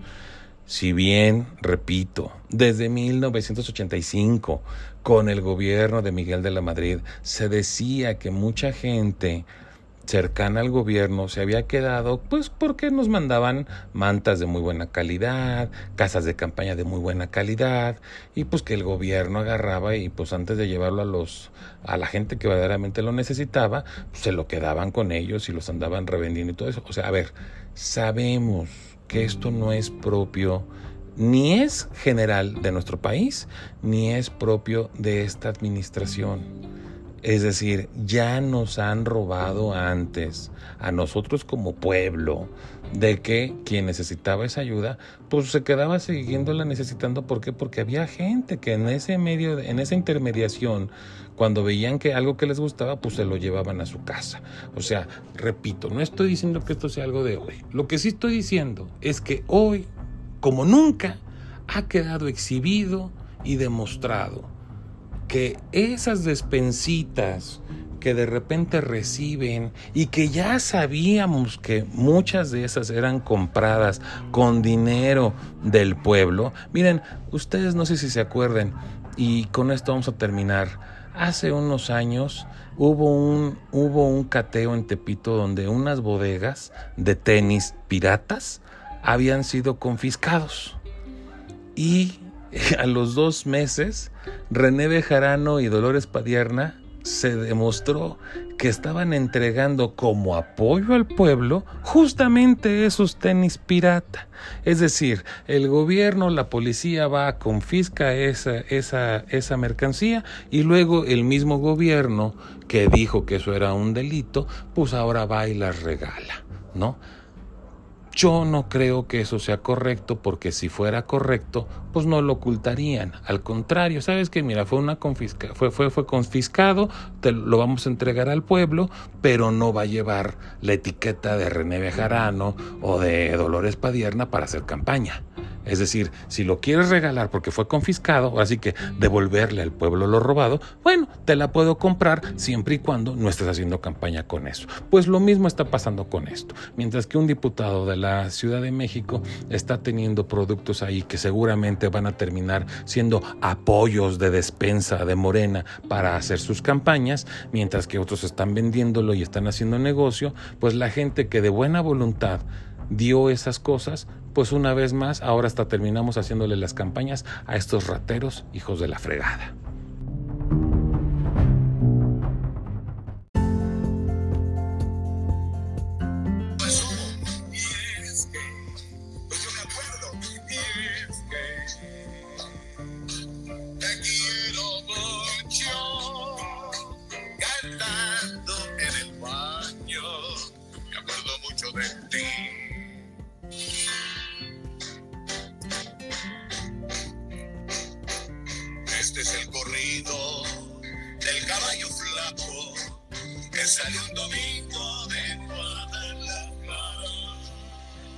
S1: Si bien, repito, desde 1985, con el gobierno de Miguel de la Madrid, se decía que mucha gente cercana al gobierno se había quedado, pues porque nos mandaban mantas de muy buena calidad, casas de campaña de muy buena calidad, y pues que el gobierno agarraba y pues antes de llevarlo a los a la gente que verdaderamente lo necesitaba, pues se lo quedaban con ellos y los andaban revendiendo y todo eso. O sea, a ver, sabemos que esto no es propio ni es general de nuestro país, ni es propio de esta administración. Es decir, ya nos han robado antes a nosotros como pueblo de que quien necesitaba esa ayuda, pues se quedaba siguiéndola necesitando. ¿Por qué? Porque había gente que en ese medio, en esa intermediación, cuando veían que algo que les gustaba, pues se lo llevaban a su casa. O sea, repito, no estoy diciendo que esto sea algo de hoy. Lo que sí estoy diciendo es que hoy, como nunca, ha quedado exhibido y demostrado que esas despensitas que de repente reciben y que ya sabíamos que muchas de esas eran compradas con dinero del pueblo. Miren, ustedes no sé si se acuerden y con esto vamos a terminar. Hace unos años hubo un, hubo un cateo en Tepito donde unas bodegas de tenis piratas habían sido confiscados. Y [LAUGHS] a los dos meses, René Bejarano y Dolores Padierna se demostró que estaban entregando como apoyo al pueblo justamente esos tenis pirata. Es decir, el gobierno, la policía va, confisca esa, esa, esa mercancía y luego el mismo gobierno que dijo que eso era un delito, pues ahora va y las regala, ¿no? Yo no creo que eso sea correcto porque si fuera correcto, pues no lo ocultarían. Al contrario, sabes que mira, fue una confisca, fue, fue, fue confiscado, te lo vamos a entregar al pueblo, pero no va a llevar la etiqueta de René Bejarano o de Dolores Padierna para hacer campaña. Es decir, si lo quieres regalar porque fue confiscado, así que devolverle al pueblo lo robado, bueno, te la puedo comprar siempre y cuando no estés haciendo campaña con eso. Pues lo mismo está pasando con esto. Mientras que un diputado de la Ciudad de México está teniendo productos ahí que seguramente van a terminar siendo apoyos de despensa de Morena para hacer sus campañas, mientras que otros están vendiéndolo y están haciendo negocio, pues la gente que de buena voluntad dio esas cosas, pues una vez más, ahora hasta terminamos haciéndole las campañas a estos rateros hijos de la fregada.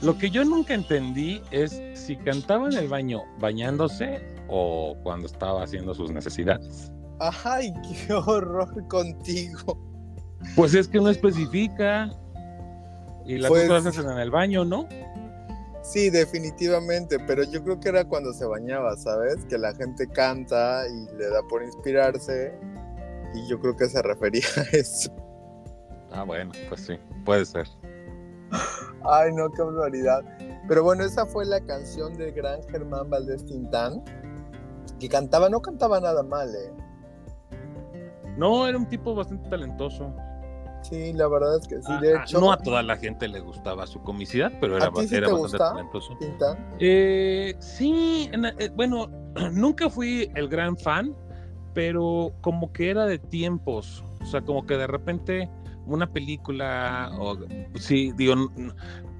S1: Lo que yo nunca entendí es si cantaba en el baño bañándose o cuando estaba haciendo sus necesidades.
S4: Ay, qué horror contigo.
S1: Pues es que no especifica. Y las
S4: Pues-
S1: cosas hacen en el baño, ¿no?
S4: Sí, definitivamente, pero yo creo que era cuando se bañaba, ¿sabes? Que la gente canta y le da por inspirarse y yo creo que se refería a eso.
S1: Ah, bueno, pues sí, puede ser.
S4: Ay, no, qué barbaridad. Pero bueno, esa fue la canción del gran Germán Valdés Tintán, que cantaba, no cantaba nada mal, ¿eh?
S1: No, era un tipo bastante talentoso.
S4: Sí, la verdad es que sí,
S1: Ah,
S4: de
S1: ah,
S4: hecho.
S1: no a toda la gente le gustaba su comicidad, pero era,
S4: ¿A ti sí
S1: era
S4: te
S1: bastante
S4: gusta?
S1: talentoso.
S4: Tintán.
S1: Eh, sí, en- eh, bueno, [CLEARS THROAT] nunca fui el gran fan, pero como que era de tiempos. O sea, como que de repente una película, o sí, digo,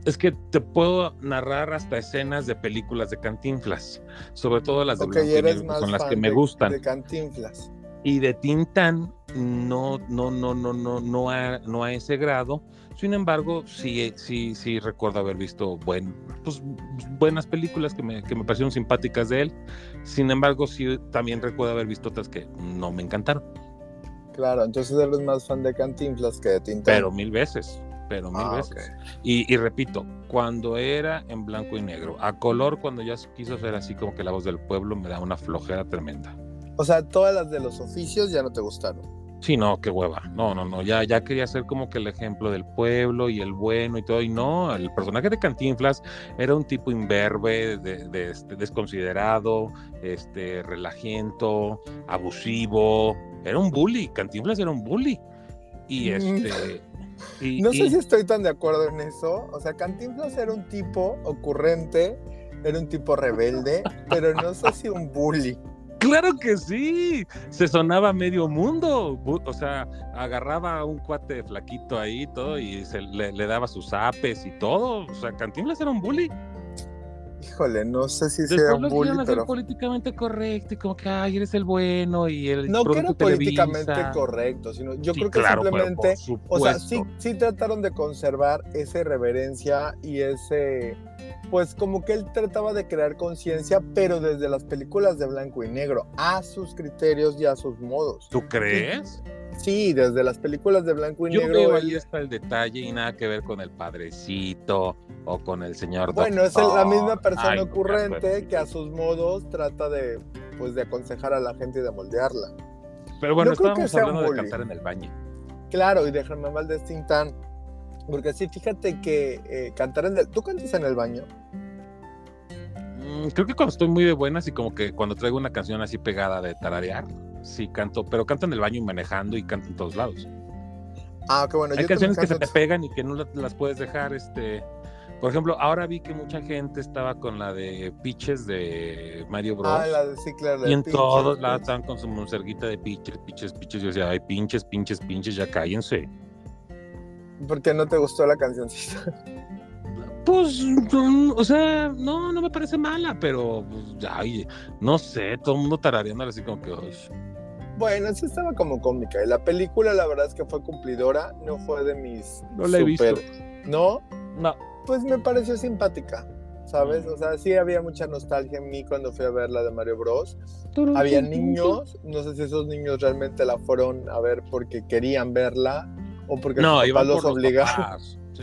S1: es que te puedo narrar hasta escenas de películas de cantinflas, sobre todo las de
S4: Ok,
S1: blanco y
S4: eres
S1: negro, que
S4: más
S1: son las
S4: fan
S1: que me
S4: de-
S1: gustan.
S4: De Cantinflas.
S1: Y de Tintán, no, no, no, no, no, no a, no a ese grado. Sin embargo, sí, sí, sí recuerdo haber visto buen, pues, buenas películas que me, que me parecieron simpáticas de él. Sin embargo, sí también recuerdo haber visto otras que no me encantaron.
S4: Claro, entonces eres más fan de Cantinflas que de Tintán.
S1: Pero mil veces, pero mil
S4: Ah,
S1: veces. Y, y repito, cuando era en blanco y negro, a color, cuando ya quiso ser así como que la voz del pueblo, me da una flojera tremenda.
S4: O sea, todas las de los oficios ya no te gustaron.
S1: Sí, no, qué hueva. No, no, no. Ya, ya quería ser como que el ejemplo del pueblo y el bueno y todo. Y no, el personaje de Cantinflas era un tipo imberbe, de, de- este, desconsiderado, este, relajiento, abusivo. Era un bully. Cantinflas era un bully. Y
S4: Mm.
S1: este. y-
S4: No sé si estoy tan de acuerdo en eso. O sea, Cantinflas era un tipo ocurrente, era un tipo rebelde, [LAUGHS] pero no sé si un bully.
S1: Claro que sí, se sonaba medio mundo, o sea, agarraba a un cuate flaquito ahí y todo y se le, le daba sus apes y todo, o sea, Cantinflas era un bully.
S4: Híjole, no sé si sea un
S1: hacer
S4: pero.
S1: políticamente correcto y como que, ay, eres el bueno y el
S4: No que
S1: Televisa.
S4: políticamente correcto, sino yo
S1: Sí,
S4: creo que
S1: claro,
S4: simplemente. O sea, sí, sí trataron de conservar esa irreverencia y ese. Pues como que él trataba de crear conciencia, pero desde las películas de blanco y negro, a sus criterios y a sus modos.
S1: ¿Tú crees?
S4: Sí, desde las películas de blanco y
S1: Yo
S4: negro.
S1: veo
S4: él-
S1: ahí está el detalle y nada que ver con el padrecito o con el señor
S4: Bueno, es la misma persona
S1: Ay,
S4: ocurrente que a sus modos trata de, pues, de aconsejar a la gente y de moldearla.
S1: Pero bueno,
S4: No
S1: estábamos hablando de cantar en el baño.
S4: Claro, y de Germán Valdés Tintán. Porque sí, fíjate que eh, cantar en el... ¿Tú cantas en el baño?
S1: Mm, creo que cuando estoy muy de buenas y como que cuando traigo una canción así pegada de tararear, sí canto, pero canto en el baño y manejando y canto en todos lados.
S4: Ah, qué bueno.
S1: Hay
S4: yo
S1: canciones que se te pegan y que no la- las puedes dejar, este... Por ejemplo, ahora vi que mucha gente estaba con la de Pitches de Mario Bros.
S4: Ah, la de sí, claro. la
S1: y en
S4: pinches,
S1: todos lados estaban con su monserguita de pinches, pinches, pinches. Yo decía, ay, pinches, pinches, pinches, ya cállense.
S4: ¿Por qué no te gustó la cancioncita?
S1: Pues, o sea, no, no me parece mala, pero, pues, ay, no sé, todo el mundo tarareando así como que,
S4: Bueno, sí estaba como cómica. Y la película, la verdad es que fue cumplidora. No fue de mis.
S1: No la he visto.
S4: ¿No?
S1: no.
S4: Pues me pareció simpática. ¿Sabes? O sea, sí había mucha nostalgia en mí cuando fui a ver la de Mario Bros. Había niños, no sé si esos niños realmente la fueron a ver porque querían verla o porque
S1: No,
S4: sus papás
S1: por
S4: los obligaron.
S1: Sí.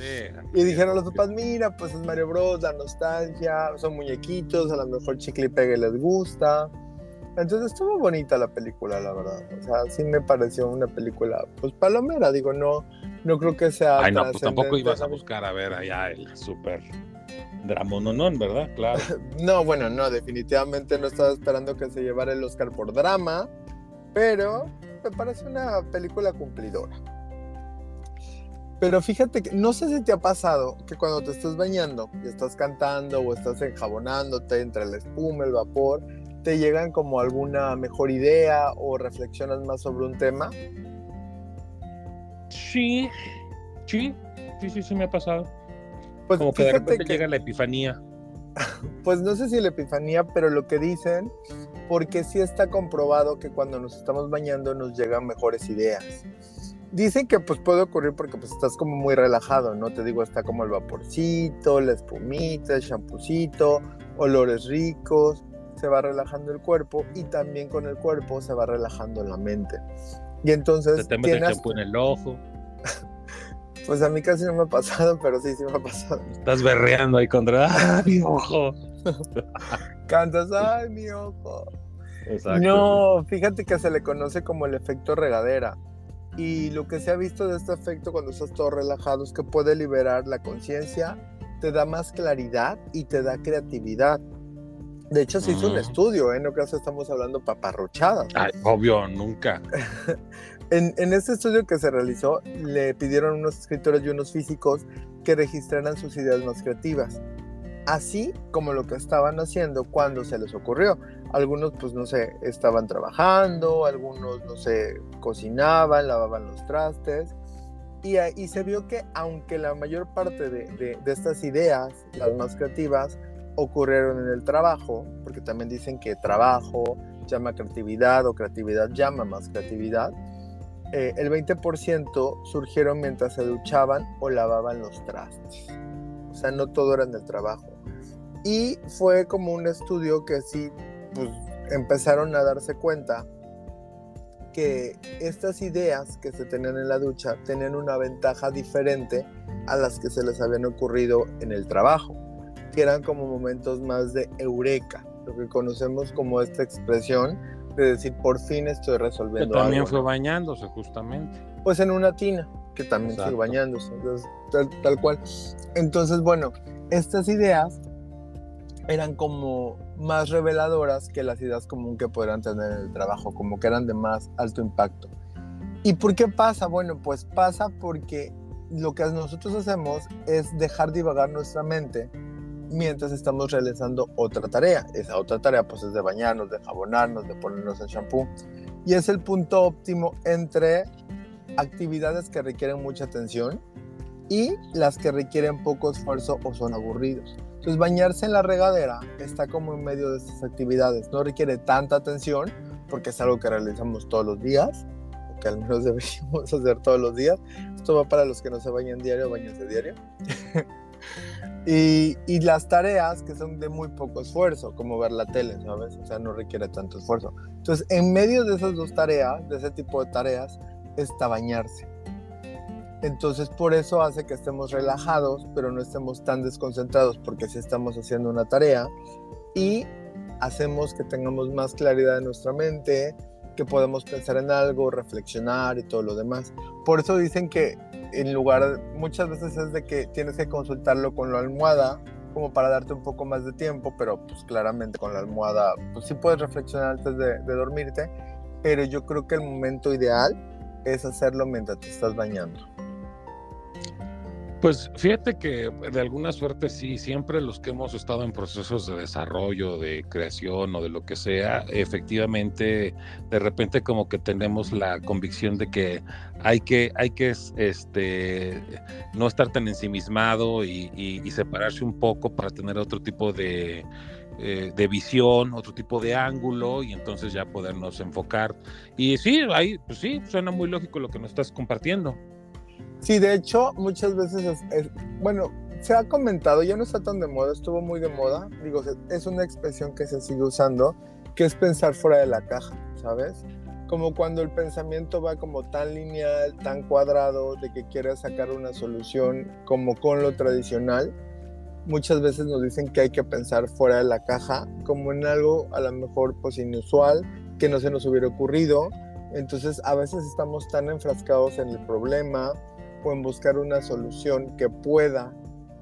S4: Y dijeron los papás, mira, pues es Mario Bros, la nostalgia, son muñequitos, a lo mejor chicle y pegue les gusta. Entonces estuvo bonita la película, la verdad. O sea, sí me pareció una película, pues palomera, digo, no, no creo que sea
S1: Ay, no, pues tampoco ibas a buscar a ver allá el super dramononón, ¿verdad? Claro. [LAUGHS]
S4: No, bueno, no, definitivamente no estaba esperando que se llevara el Oscar por drama, pero me parece una película cumplidora. Pero fíjate que no sé si te ha pasado que cuando te estás bañando y estás cantando o estás enjabonándote entre la espuma, el vapor, te llegan como alguna mejor idea o reflexionas más sobre un tema.
S1: Sí, sí, sí, sí, sí me ha pasado.
S4: Pues
S1: Como que de
S4: fíjate
S1: repente
S4: que-
S1: llega la epifanía. [LAUGHS]
S4: Pues no sé si la epifanía, pero lo que dicen, porque sí está comprobado que cuando nos estamos bañando nos llegan mejores ideas. Dicen que pues puede ocurrir porque pues estás como muy relajado, ¿no? Te digo, está como el vaporcito, la espumita, el champucito, olores ricos, se va relajando el cuerpo y también con el cuerpo se va relajando la mente. Y entonces,
S1: te metes champú en el ojo. [LAUGHS]
S4: pues a mí casi no me ha pasado, pero sí, sí me ha pasado.
S1: Estás berreando ahí contra. [LAUGHS] ¡Ah, mi ojo!
S4: Cantas, ay, mi ojo.
S1: Exacto.
S4: No, fíjate que se le conoce como el efecto regadera. Y lo que se ha visto de este efecto cuando estás todo relajado es que puede liberar la conciencia, te da más claridad y te da creatividad. De hecho, se hizo un
S1: Mm.
S4: estudio, ¿eh? No creo que estamos hablando paparrochadas.
S1: Ay, obvio, nunca. [LAUGHS]
S4: En, en este estudio que se realizó, le pidieron a unos escritores y unos físicos que registraran sus ideas más creativas, así como lo que estaban haciendo cuando se les ocurrió. Algunos, pues no sé, estaban trabajando, algunos, no sé, cocinaban, lavaban los trastes. Y ahí se vio que aunque la mayor parte de, de- de estas ideas, las más creativas, ocurrieron en el trabajo, porque también dicen que trabajo llama creatividad o creatividad llama más creatividad, eh, el 20% surgieron mientras se duchaban o lavaban los trastes. O sea, no todo era en el trabajo. Y fue como un estudio que sí, pues empezaron a darse cuenta que estas ideas que se tenían en la ducha tenían una ventaja diferente a las que se les habían ocurrido en el trabajo, que eran como momentos más de eureka, lo que conocemos como esta expresión de decir por fin estoy
S1: Que
S4: resolviendo
S1: también
S4: algo.
S1: fue
S4: ¿no?
S1: bañándose, justamente.
S4: Pues en una tina, que también
S1: Exacto.
S4: bañándose, entonces, tal, tal cual. Entonces, bueno, estas ideas eran como más reveladoras que las ideas común que podrían tener en el trabajo, como que eran de más alto impacto. ¿Y por qué pasa? Bueno, pues pasa porque lo que nosotros hacemos es dejar divagar nuestra mente mientras estamos realizando otra tarea. Esa otra tarea pues es de bañarnos, de jabonarnos, de ponernos el shampoo. Y es el punto óptimo entre actividades que requieren mucha atención y las que requieren poco esfuerzo o son aburridos. Entonces bañarse en la regadera está como en medio de estas actividades. No requiere tanta atención porque es algo que realizamos todos los días, o que al menos [LAUGHS] deberíamos hacer todos los días. Esto va para los que no se bañan diario, bañense diario. [LAUGHS] y, las tareas que son de muy poco esfuerzo, como ver la tele, ¿sabes? O sea, no requiere tanto esfuerzo. Entonces, en medio de esas dos tareas, de ese tipo de tareas, está bañarse. Entonces, por eso hace que estemos relajados, pero no estemos tan desconcentrados, porque si estamos haciendo una tarea y hacemos que tengamos más claridad en nuestra mente, que podemos pensar en algo, reflexionar y todo lo demás. Por eso dicen que en lugar, muchas veces es de que tienes que consultarlo con la almohada como para darte un poco más de tiempo, pero pues claramente con la almohada, pues sí puedes reflexionar antes de, dormirte, pero yo creo que el momento ideal es hacerlo mientras te estás bañando.
S1: Pues fíjate que de alguna suerte sí, siempre los que hemos estado en procesos de desarrollo, de creación o de lo que sea, efectivamente de repente como que tenemos la convicción de que hay que, hay que este, no estar tan ensimismado y, separarse un poco para tener otro tipo de, eh, de visión, otro tipo de ángulo y entonces ya podernos enfocar. Y sí, ahí, pues sí, suena muy lógico lo que nos estás compartiendo.
S4: Sí, de hecho, muchas veces es, es- bueno, se ha comentado, ya no está tan de moda, estuvo muy de moda, digo, es una expresión que se sigue usando, que es pensar fuera de la caja, ¿sabes? Como cuando el pensamiento va como tan lineal, tan cuadrado, de que quieres sacar una solución como con lo tradicional, muchas veces nos dicen que hay que pensar fuera de la caja, como en algo a lo mejor pues inusual, que no se nos hubiera ocurrido, entonces a veces estamos tan enfrascados en el problema, o en buscar una solución que pueda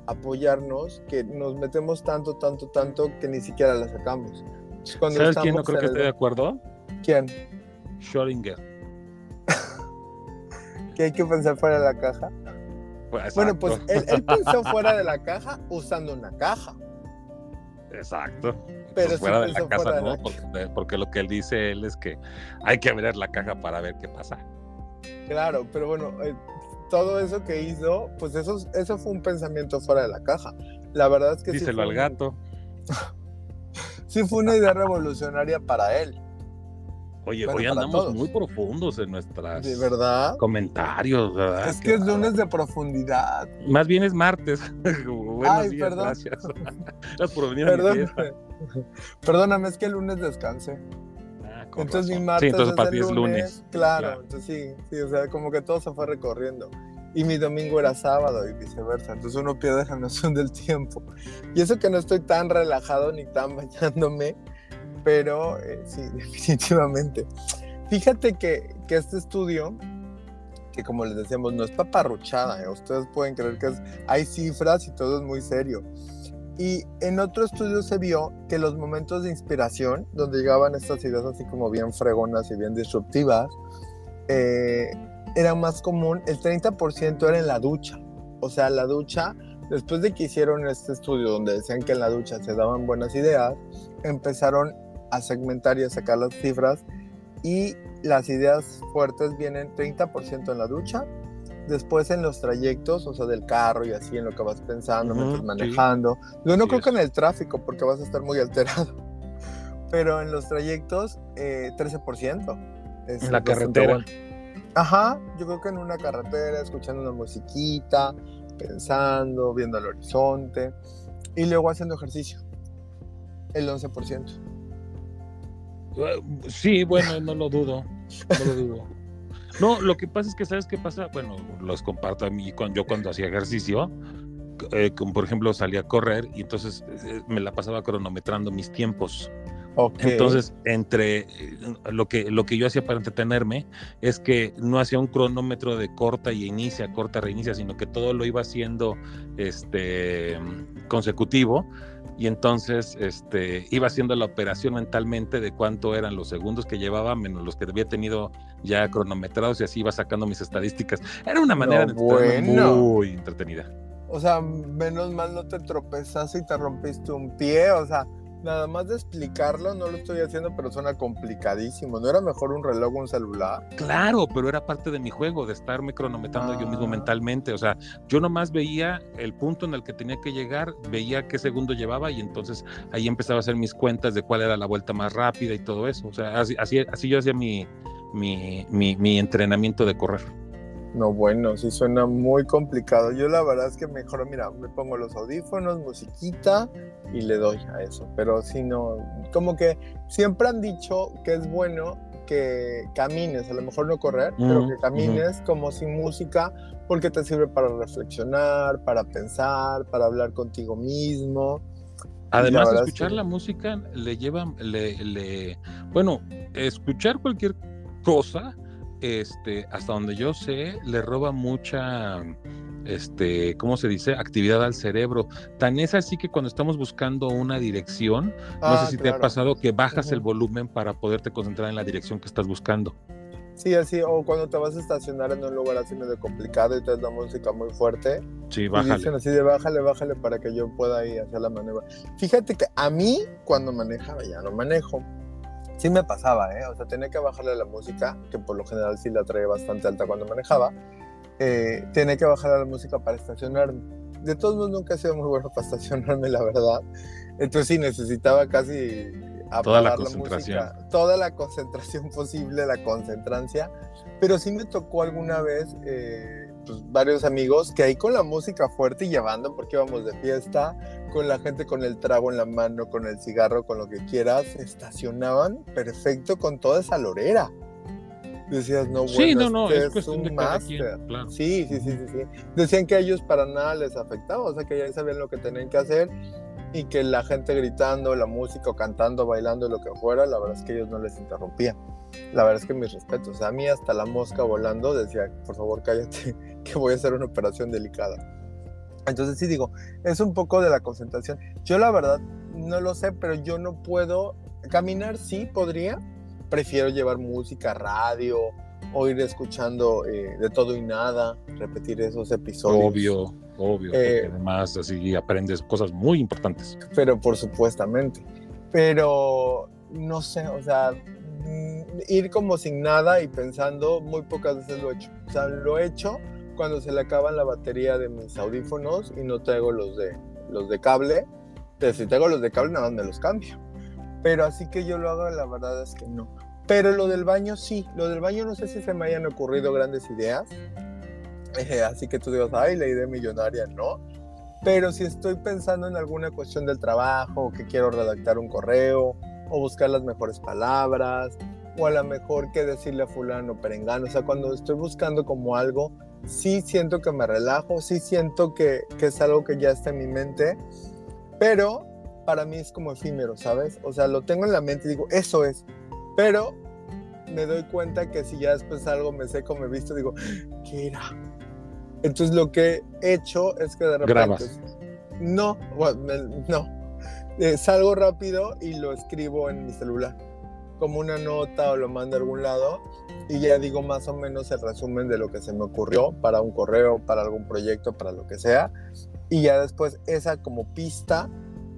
S4: apoyarnos, que nos metemos tanto, tanto, tanto que ni siquiera la sacamos. Cuando
S1: ¿Sabes quién no creo que esté de acuerdo?
S4: ¿Quién?
S1: Schrödinger. [LAUGHS]
S4: Que hay que pensar fuera de la caja.
S1: Pues,
S4: Bueno, pues él, él pensó [LAUGHS] fuera de la caja usando una caja.
S1: Exacto.
S4: Pero
S1: Pues
S4: sí
S1: fuera de la
S4: pensó
S1: casa,
S4: fuera de
S1: ¿no?
S4: la
S1: Porque, porque lo que él dice él es que hay que abrir la caja para ver qué pasa.
S4: Claro, pero bueno, eh, todo eso que hizo, pues eso, eso fue un pensamiento fuera de la caja. La verdad es que sí
S1: Díselo
S4: fue
S1: al gato. [LAUGHS]
S4: sí fue una idea revolucionaria para él,
S1: Oye,
S4: Bueno,
S1: hoy andamos
S4: todos.
S1: muy profundos en nuestras
S4: de verdad.
S1: comentarios, ¿verdad?
S4: Es que es lunes de profundidad.
S1: Más bien es martes. [LAUGHS] Buenos
S4: Ay,
S1: días,
S4: perdón.
S1: gracias. [LAUGHS] Por venir
S4: Perdón, perdóname, es que el lunes descansé.
S1: Con
S4: Entonces mi
S1: razón.
S4: martes
S1: Sí, entonces
S4: es
S1: para
S4: el
S1: ti es
S4: lunes.
S1: lunes.
S4: Claro,
S1: Claro.
S4: entonces sí, sí, o sea, como que todo se fue recorriendo. Y mi domingo era sábado y viceversa. Entonces uno pierde la noción del tiempo. Y eso que no estoy tan relajado ni tan [LAUGHS] bañándome, pero eh, sí, [LAUGHS] definitivamente. Fíjate que, que este estudio, que como les decíamos, no es paparruchada, ¿eh? ustedes pueden creer que es, hay cifras y todo es muy serio. Y en otro estudio se vio que los momentos de inspiración, donde llegaban estas ideas así como bien fregonas y bien disruptivas, eh, era más común, el 30% era en la ducha. O sea, la ducha, después de que hicieron este estudio donde decían que en la ducha se daban buenas ideas, empezaron a segmentar y a sacar las cifras y las ideas fuertes vienen 30% en la ducha, después en los trayectos, o sea, del carro y así en lo que vas pensando,
S1: Ujú,
S4: mientras
S1: sí.
S4: manejando. Yo no creo
S1: es.
S4: que en el tráfico porque vas a estar muy alterado, [LAUGHS] pero en los trayectos eh, 13%. Es
S1: En la carretera.
S4: bueno. Ajá, yo creo que en una carretera, escuchando una musiquita, pensando, viendo el horizonte y luego haciendo ejercicio. El 11%.
S1: Eh, Sí, bueno, no lo dudo. No lo dudo. No, lo que pasa es que, ¿sabes qué pasa? Bueno, los comparto a mí cuando yo cuando hacía ejercicio, eh, como por ejemplo salía a correr y entonces eh, me la pasaba cronometrando mis tiempos.
S4: Ok.
S1: Entonces, entre eh, lo que, lo que yo hacía para entretenerme es que no hacía un cronómetro de corta y inicia, corta, reinicia, sino que todo lo iba haciendo este, consecutivo y entonces este, iba haciendo la operación mentalmente de cuánto eran los segundos que llevaba menos los que había tenido ya cronometrados y así iba sacando mis estadísticas. Era una manera
S4: No,
S1: de
S4: bueno.
S1: muy entretenida.
S4: O sea, menos mal no te tropezaste y te rompiste un pie. O sea, nada más de explicarlo, no lo estoy haciendo, pero suena complicadísimo. ¿No era mejor un reloj o un celular?
S1: Claro, pero era parte de mi juego, de estarme cronometrando yo mismo
S4: Ah.
S1: mentalmente. O sea, yo nomás veía el punto en el que tenía que llegar, veía qué segundo llevaba y entonces ahí empezaba a hacer mis cuentas de cuál era la vuelta más rápida y todo eso. O sea, así, así, así yo hacía mi, mi, mi, mi entrenamiento de correr.
S4: No, bueno, sí suena muy complicado. Yo la verdad es que mejor, mira, me pongo los audífonos, musiquita y le doy a eso. Pero si no, como que siempre han dicho que es bueno que camines, a lo mejor no correr, pero
S1: Ujú,
S4: que camines como sin música, porque te sirve para reflexionar, para pensar, para hablar contigo mismo.
S1: Además,
S4: es
S1: escuchar
S4: que-
S1: la música le lleva, le, le- bueno, escuchar cualquier cosa, este, hasta donde yo sé, le roba mucha, este, ¿cómo se dice? Actividad al cerebro. Tan es así que cuando estamos buscando una dirección, no
S4: Ah,
S1: sé si te ha pasado que bajas el volumen para poderte concentrar en la dirección que estás buscando.
S4: Sí, así, o cuando te vas a estacionar en un lugar así medio complicado y traes la música muy fuerte,
S1: Sí,
S4: y
S1: bájale.
S4: dicen así de bájale, bájale para que yo pueda ir a hacer la maniobra. Fíjate que a mí, cuando manejaba, ya no manejo. Sí me pasaba, ¿eh? O sea, tenía que bajarle la música, que por lo general sí la traía bastante alta cuando manejaba. Eh, tenía que bajarle la música para estacionarme. De todos modos, nunca he sido muy bueno [LAUGHS] para estacionarme, la verdad. Entonces sí, necesitaba casi
S1: Toda la concentración.
S4: música, toda la concentración [LAUGHS] posible, la concentrancia. Pero sí me tocó alguna vez eh, pues, varios amigos que ahí con la música fuerte y llevando, porque íbamos de fiesta, con la gente con el trago en la mano, con el cigarro, con lo que quieras, estacionaban perfecto con toda esa lorera. Decías, no, bueno,
S1: Sí, no, no,
S4: este
S1: es cuestión
S4: un máster.
S1: claro.
S4: Sí, sí, sí, sí, sí. Decían que a ellos para nada les afectaba, o sea, que ya sabían lo que tenían que hacer y que la gente gritando, la música, o cantando, bailando, lo que fuera, la verdad es que ellos no les interrumpía. La verdad es que mis respetos, o sea, a mí hasta la mosca volando decía, por favor cállate, [LAUGHS] que voy a hacer una operación delicada. Entonces sí digo, es un poco de la concentración. Yo la verdad no lo sé, pero yo no puedo, caminar sí podría, prefiero llevar música, radio, o ir escuchando eh, de todo y nada, repetir esos episodios.
S1: Obvio, obvio.
S4: Eh,
S1: además, así aprendes cosas muy importantes.
S4: pero por supuestamente. Pero no sé, o sea, mm, ir como sin nada y pensando, muy pocas veces lo he hecho. O sea, lo he hecho cuando se le acaban la batería de mis audífonos y no traigo los de, los de cable. Pero si traigo los de cable, nada más me los cambio. Pero así que yo lo hago, la verdad es que no. Pero lo del baño sí, lo del baño no sé si se me hayan ocurrido grandes ideas. Eh, así que tú digas, ay, la idea millonaria, no. Pero si estoy pensando en alguna cuestión del trabajo, que quiero redactar un correo, o buscar las mejores palabras, o a lo mejor que decirle a fulano, perengano, o sea, cuando estoy buscando como algo, sí siento que me relajo, sí siento que, que es algo que ya está en mi mente, pero para mí es como efímero, ¿sabes? O sea, lo tengo en la mente y digo, eso es, pero me doy cuenta que si ya después algo me seco, me visto, digo, ¿qué era? Entonces lo que he hecho es que de repente...
S1: Grabas.
S4: No, bueno, no. Eh, salgo rápido y lo escribo en mi celular, como una nota o lo mando a algún lado y ya digo más o menos el resumen de lo que se me ocurrió para un correo, para algún proyecto, para lo que sea. Y ya después esa como pista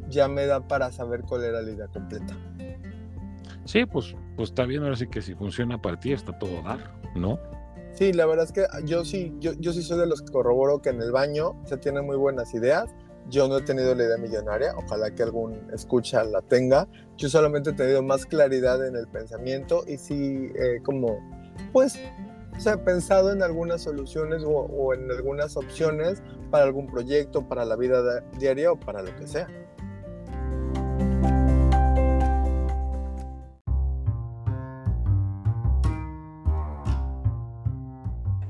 S4: ya me da para saber cuál era la idea completa.
S1: Sí, pues, pues está bien, ahora sí que si funciona para ti está todo a dar, ¿no?
S4: Sí, la verdad es que yo sí, yo, yo sí soy de los que corroboro que en el baño se tienen muy buenas ideas. Yo no he tenido la idea millonaria, ojalá que algún escucha la tenga. Yo solamente he tenido más claridad en el pensamiento y sí, eh, como, pues, o sea, pensado en algunas soluciones o, en algunas opciones para algún proyecto, para la vida da- diaria o para lo que sea.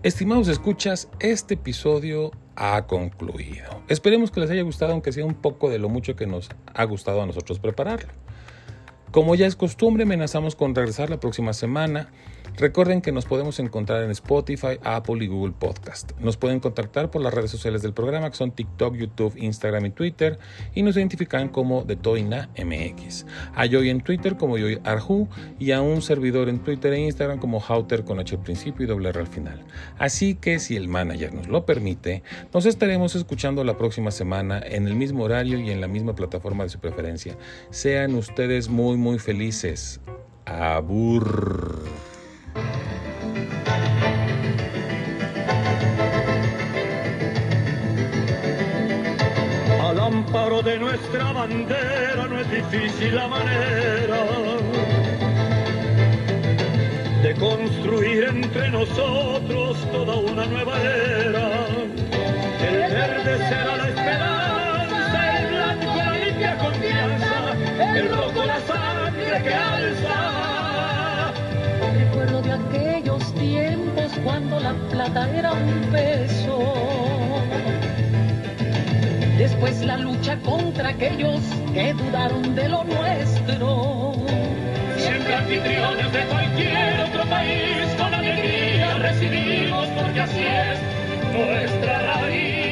S1: Estimados escuchas, este episodio ha concluido. Esperemos que les haya gustado, aunque sea un poco de lo mucho que nos ha gustado a nosotros prepararlo. Como ya es costumbre, amenazamos con regresar la próxima semana. Recuerden que nos podemos encontrar en Spotify, Apple y Google Podcast. Nos pueden contactar por las redes sociales del programa, que son TikTok, YouTube, Instagram y Twitter, y nos identifican como de Toina MX. A Joy en Twitter como Joy Arju y a un servidor en Twitter e Instagram como Hauter con H al principio y doble R al final. Así que si el manager nos lo permite, nos estaremos escuchando la próxima semana en el mismo horario y en la misma plataforma de su preferencia. Sean ustedes muy muy felices. Abur.
S2: Al amparo de nuestra bandera no es difícil la manera de construir entre nosotros toda una nueva era. El verde será la esperanza, el blanco la limpia confianza, el rojo la sangre que alza.
S5: Cuando la plata era un peso. De
S6: después la lucha contra aquellos que dudaron de lo nuestro.
S7: Siempre anfitriones de cualquier otro país, con alegría recibimos porque así es nuestra raza.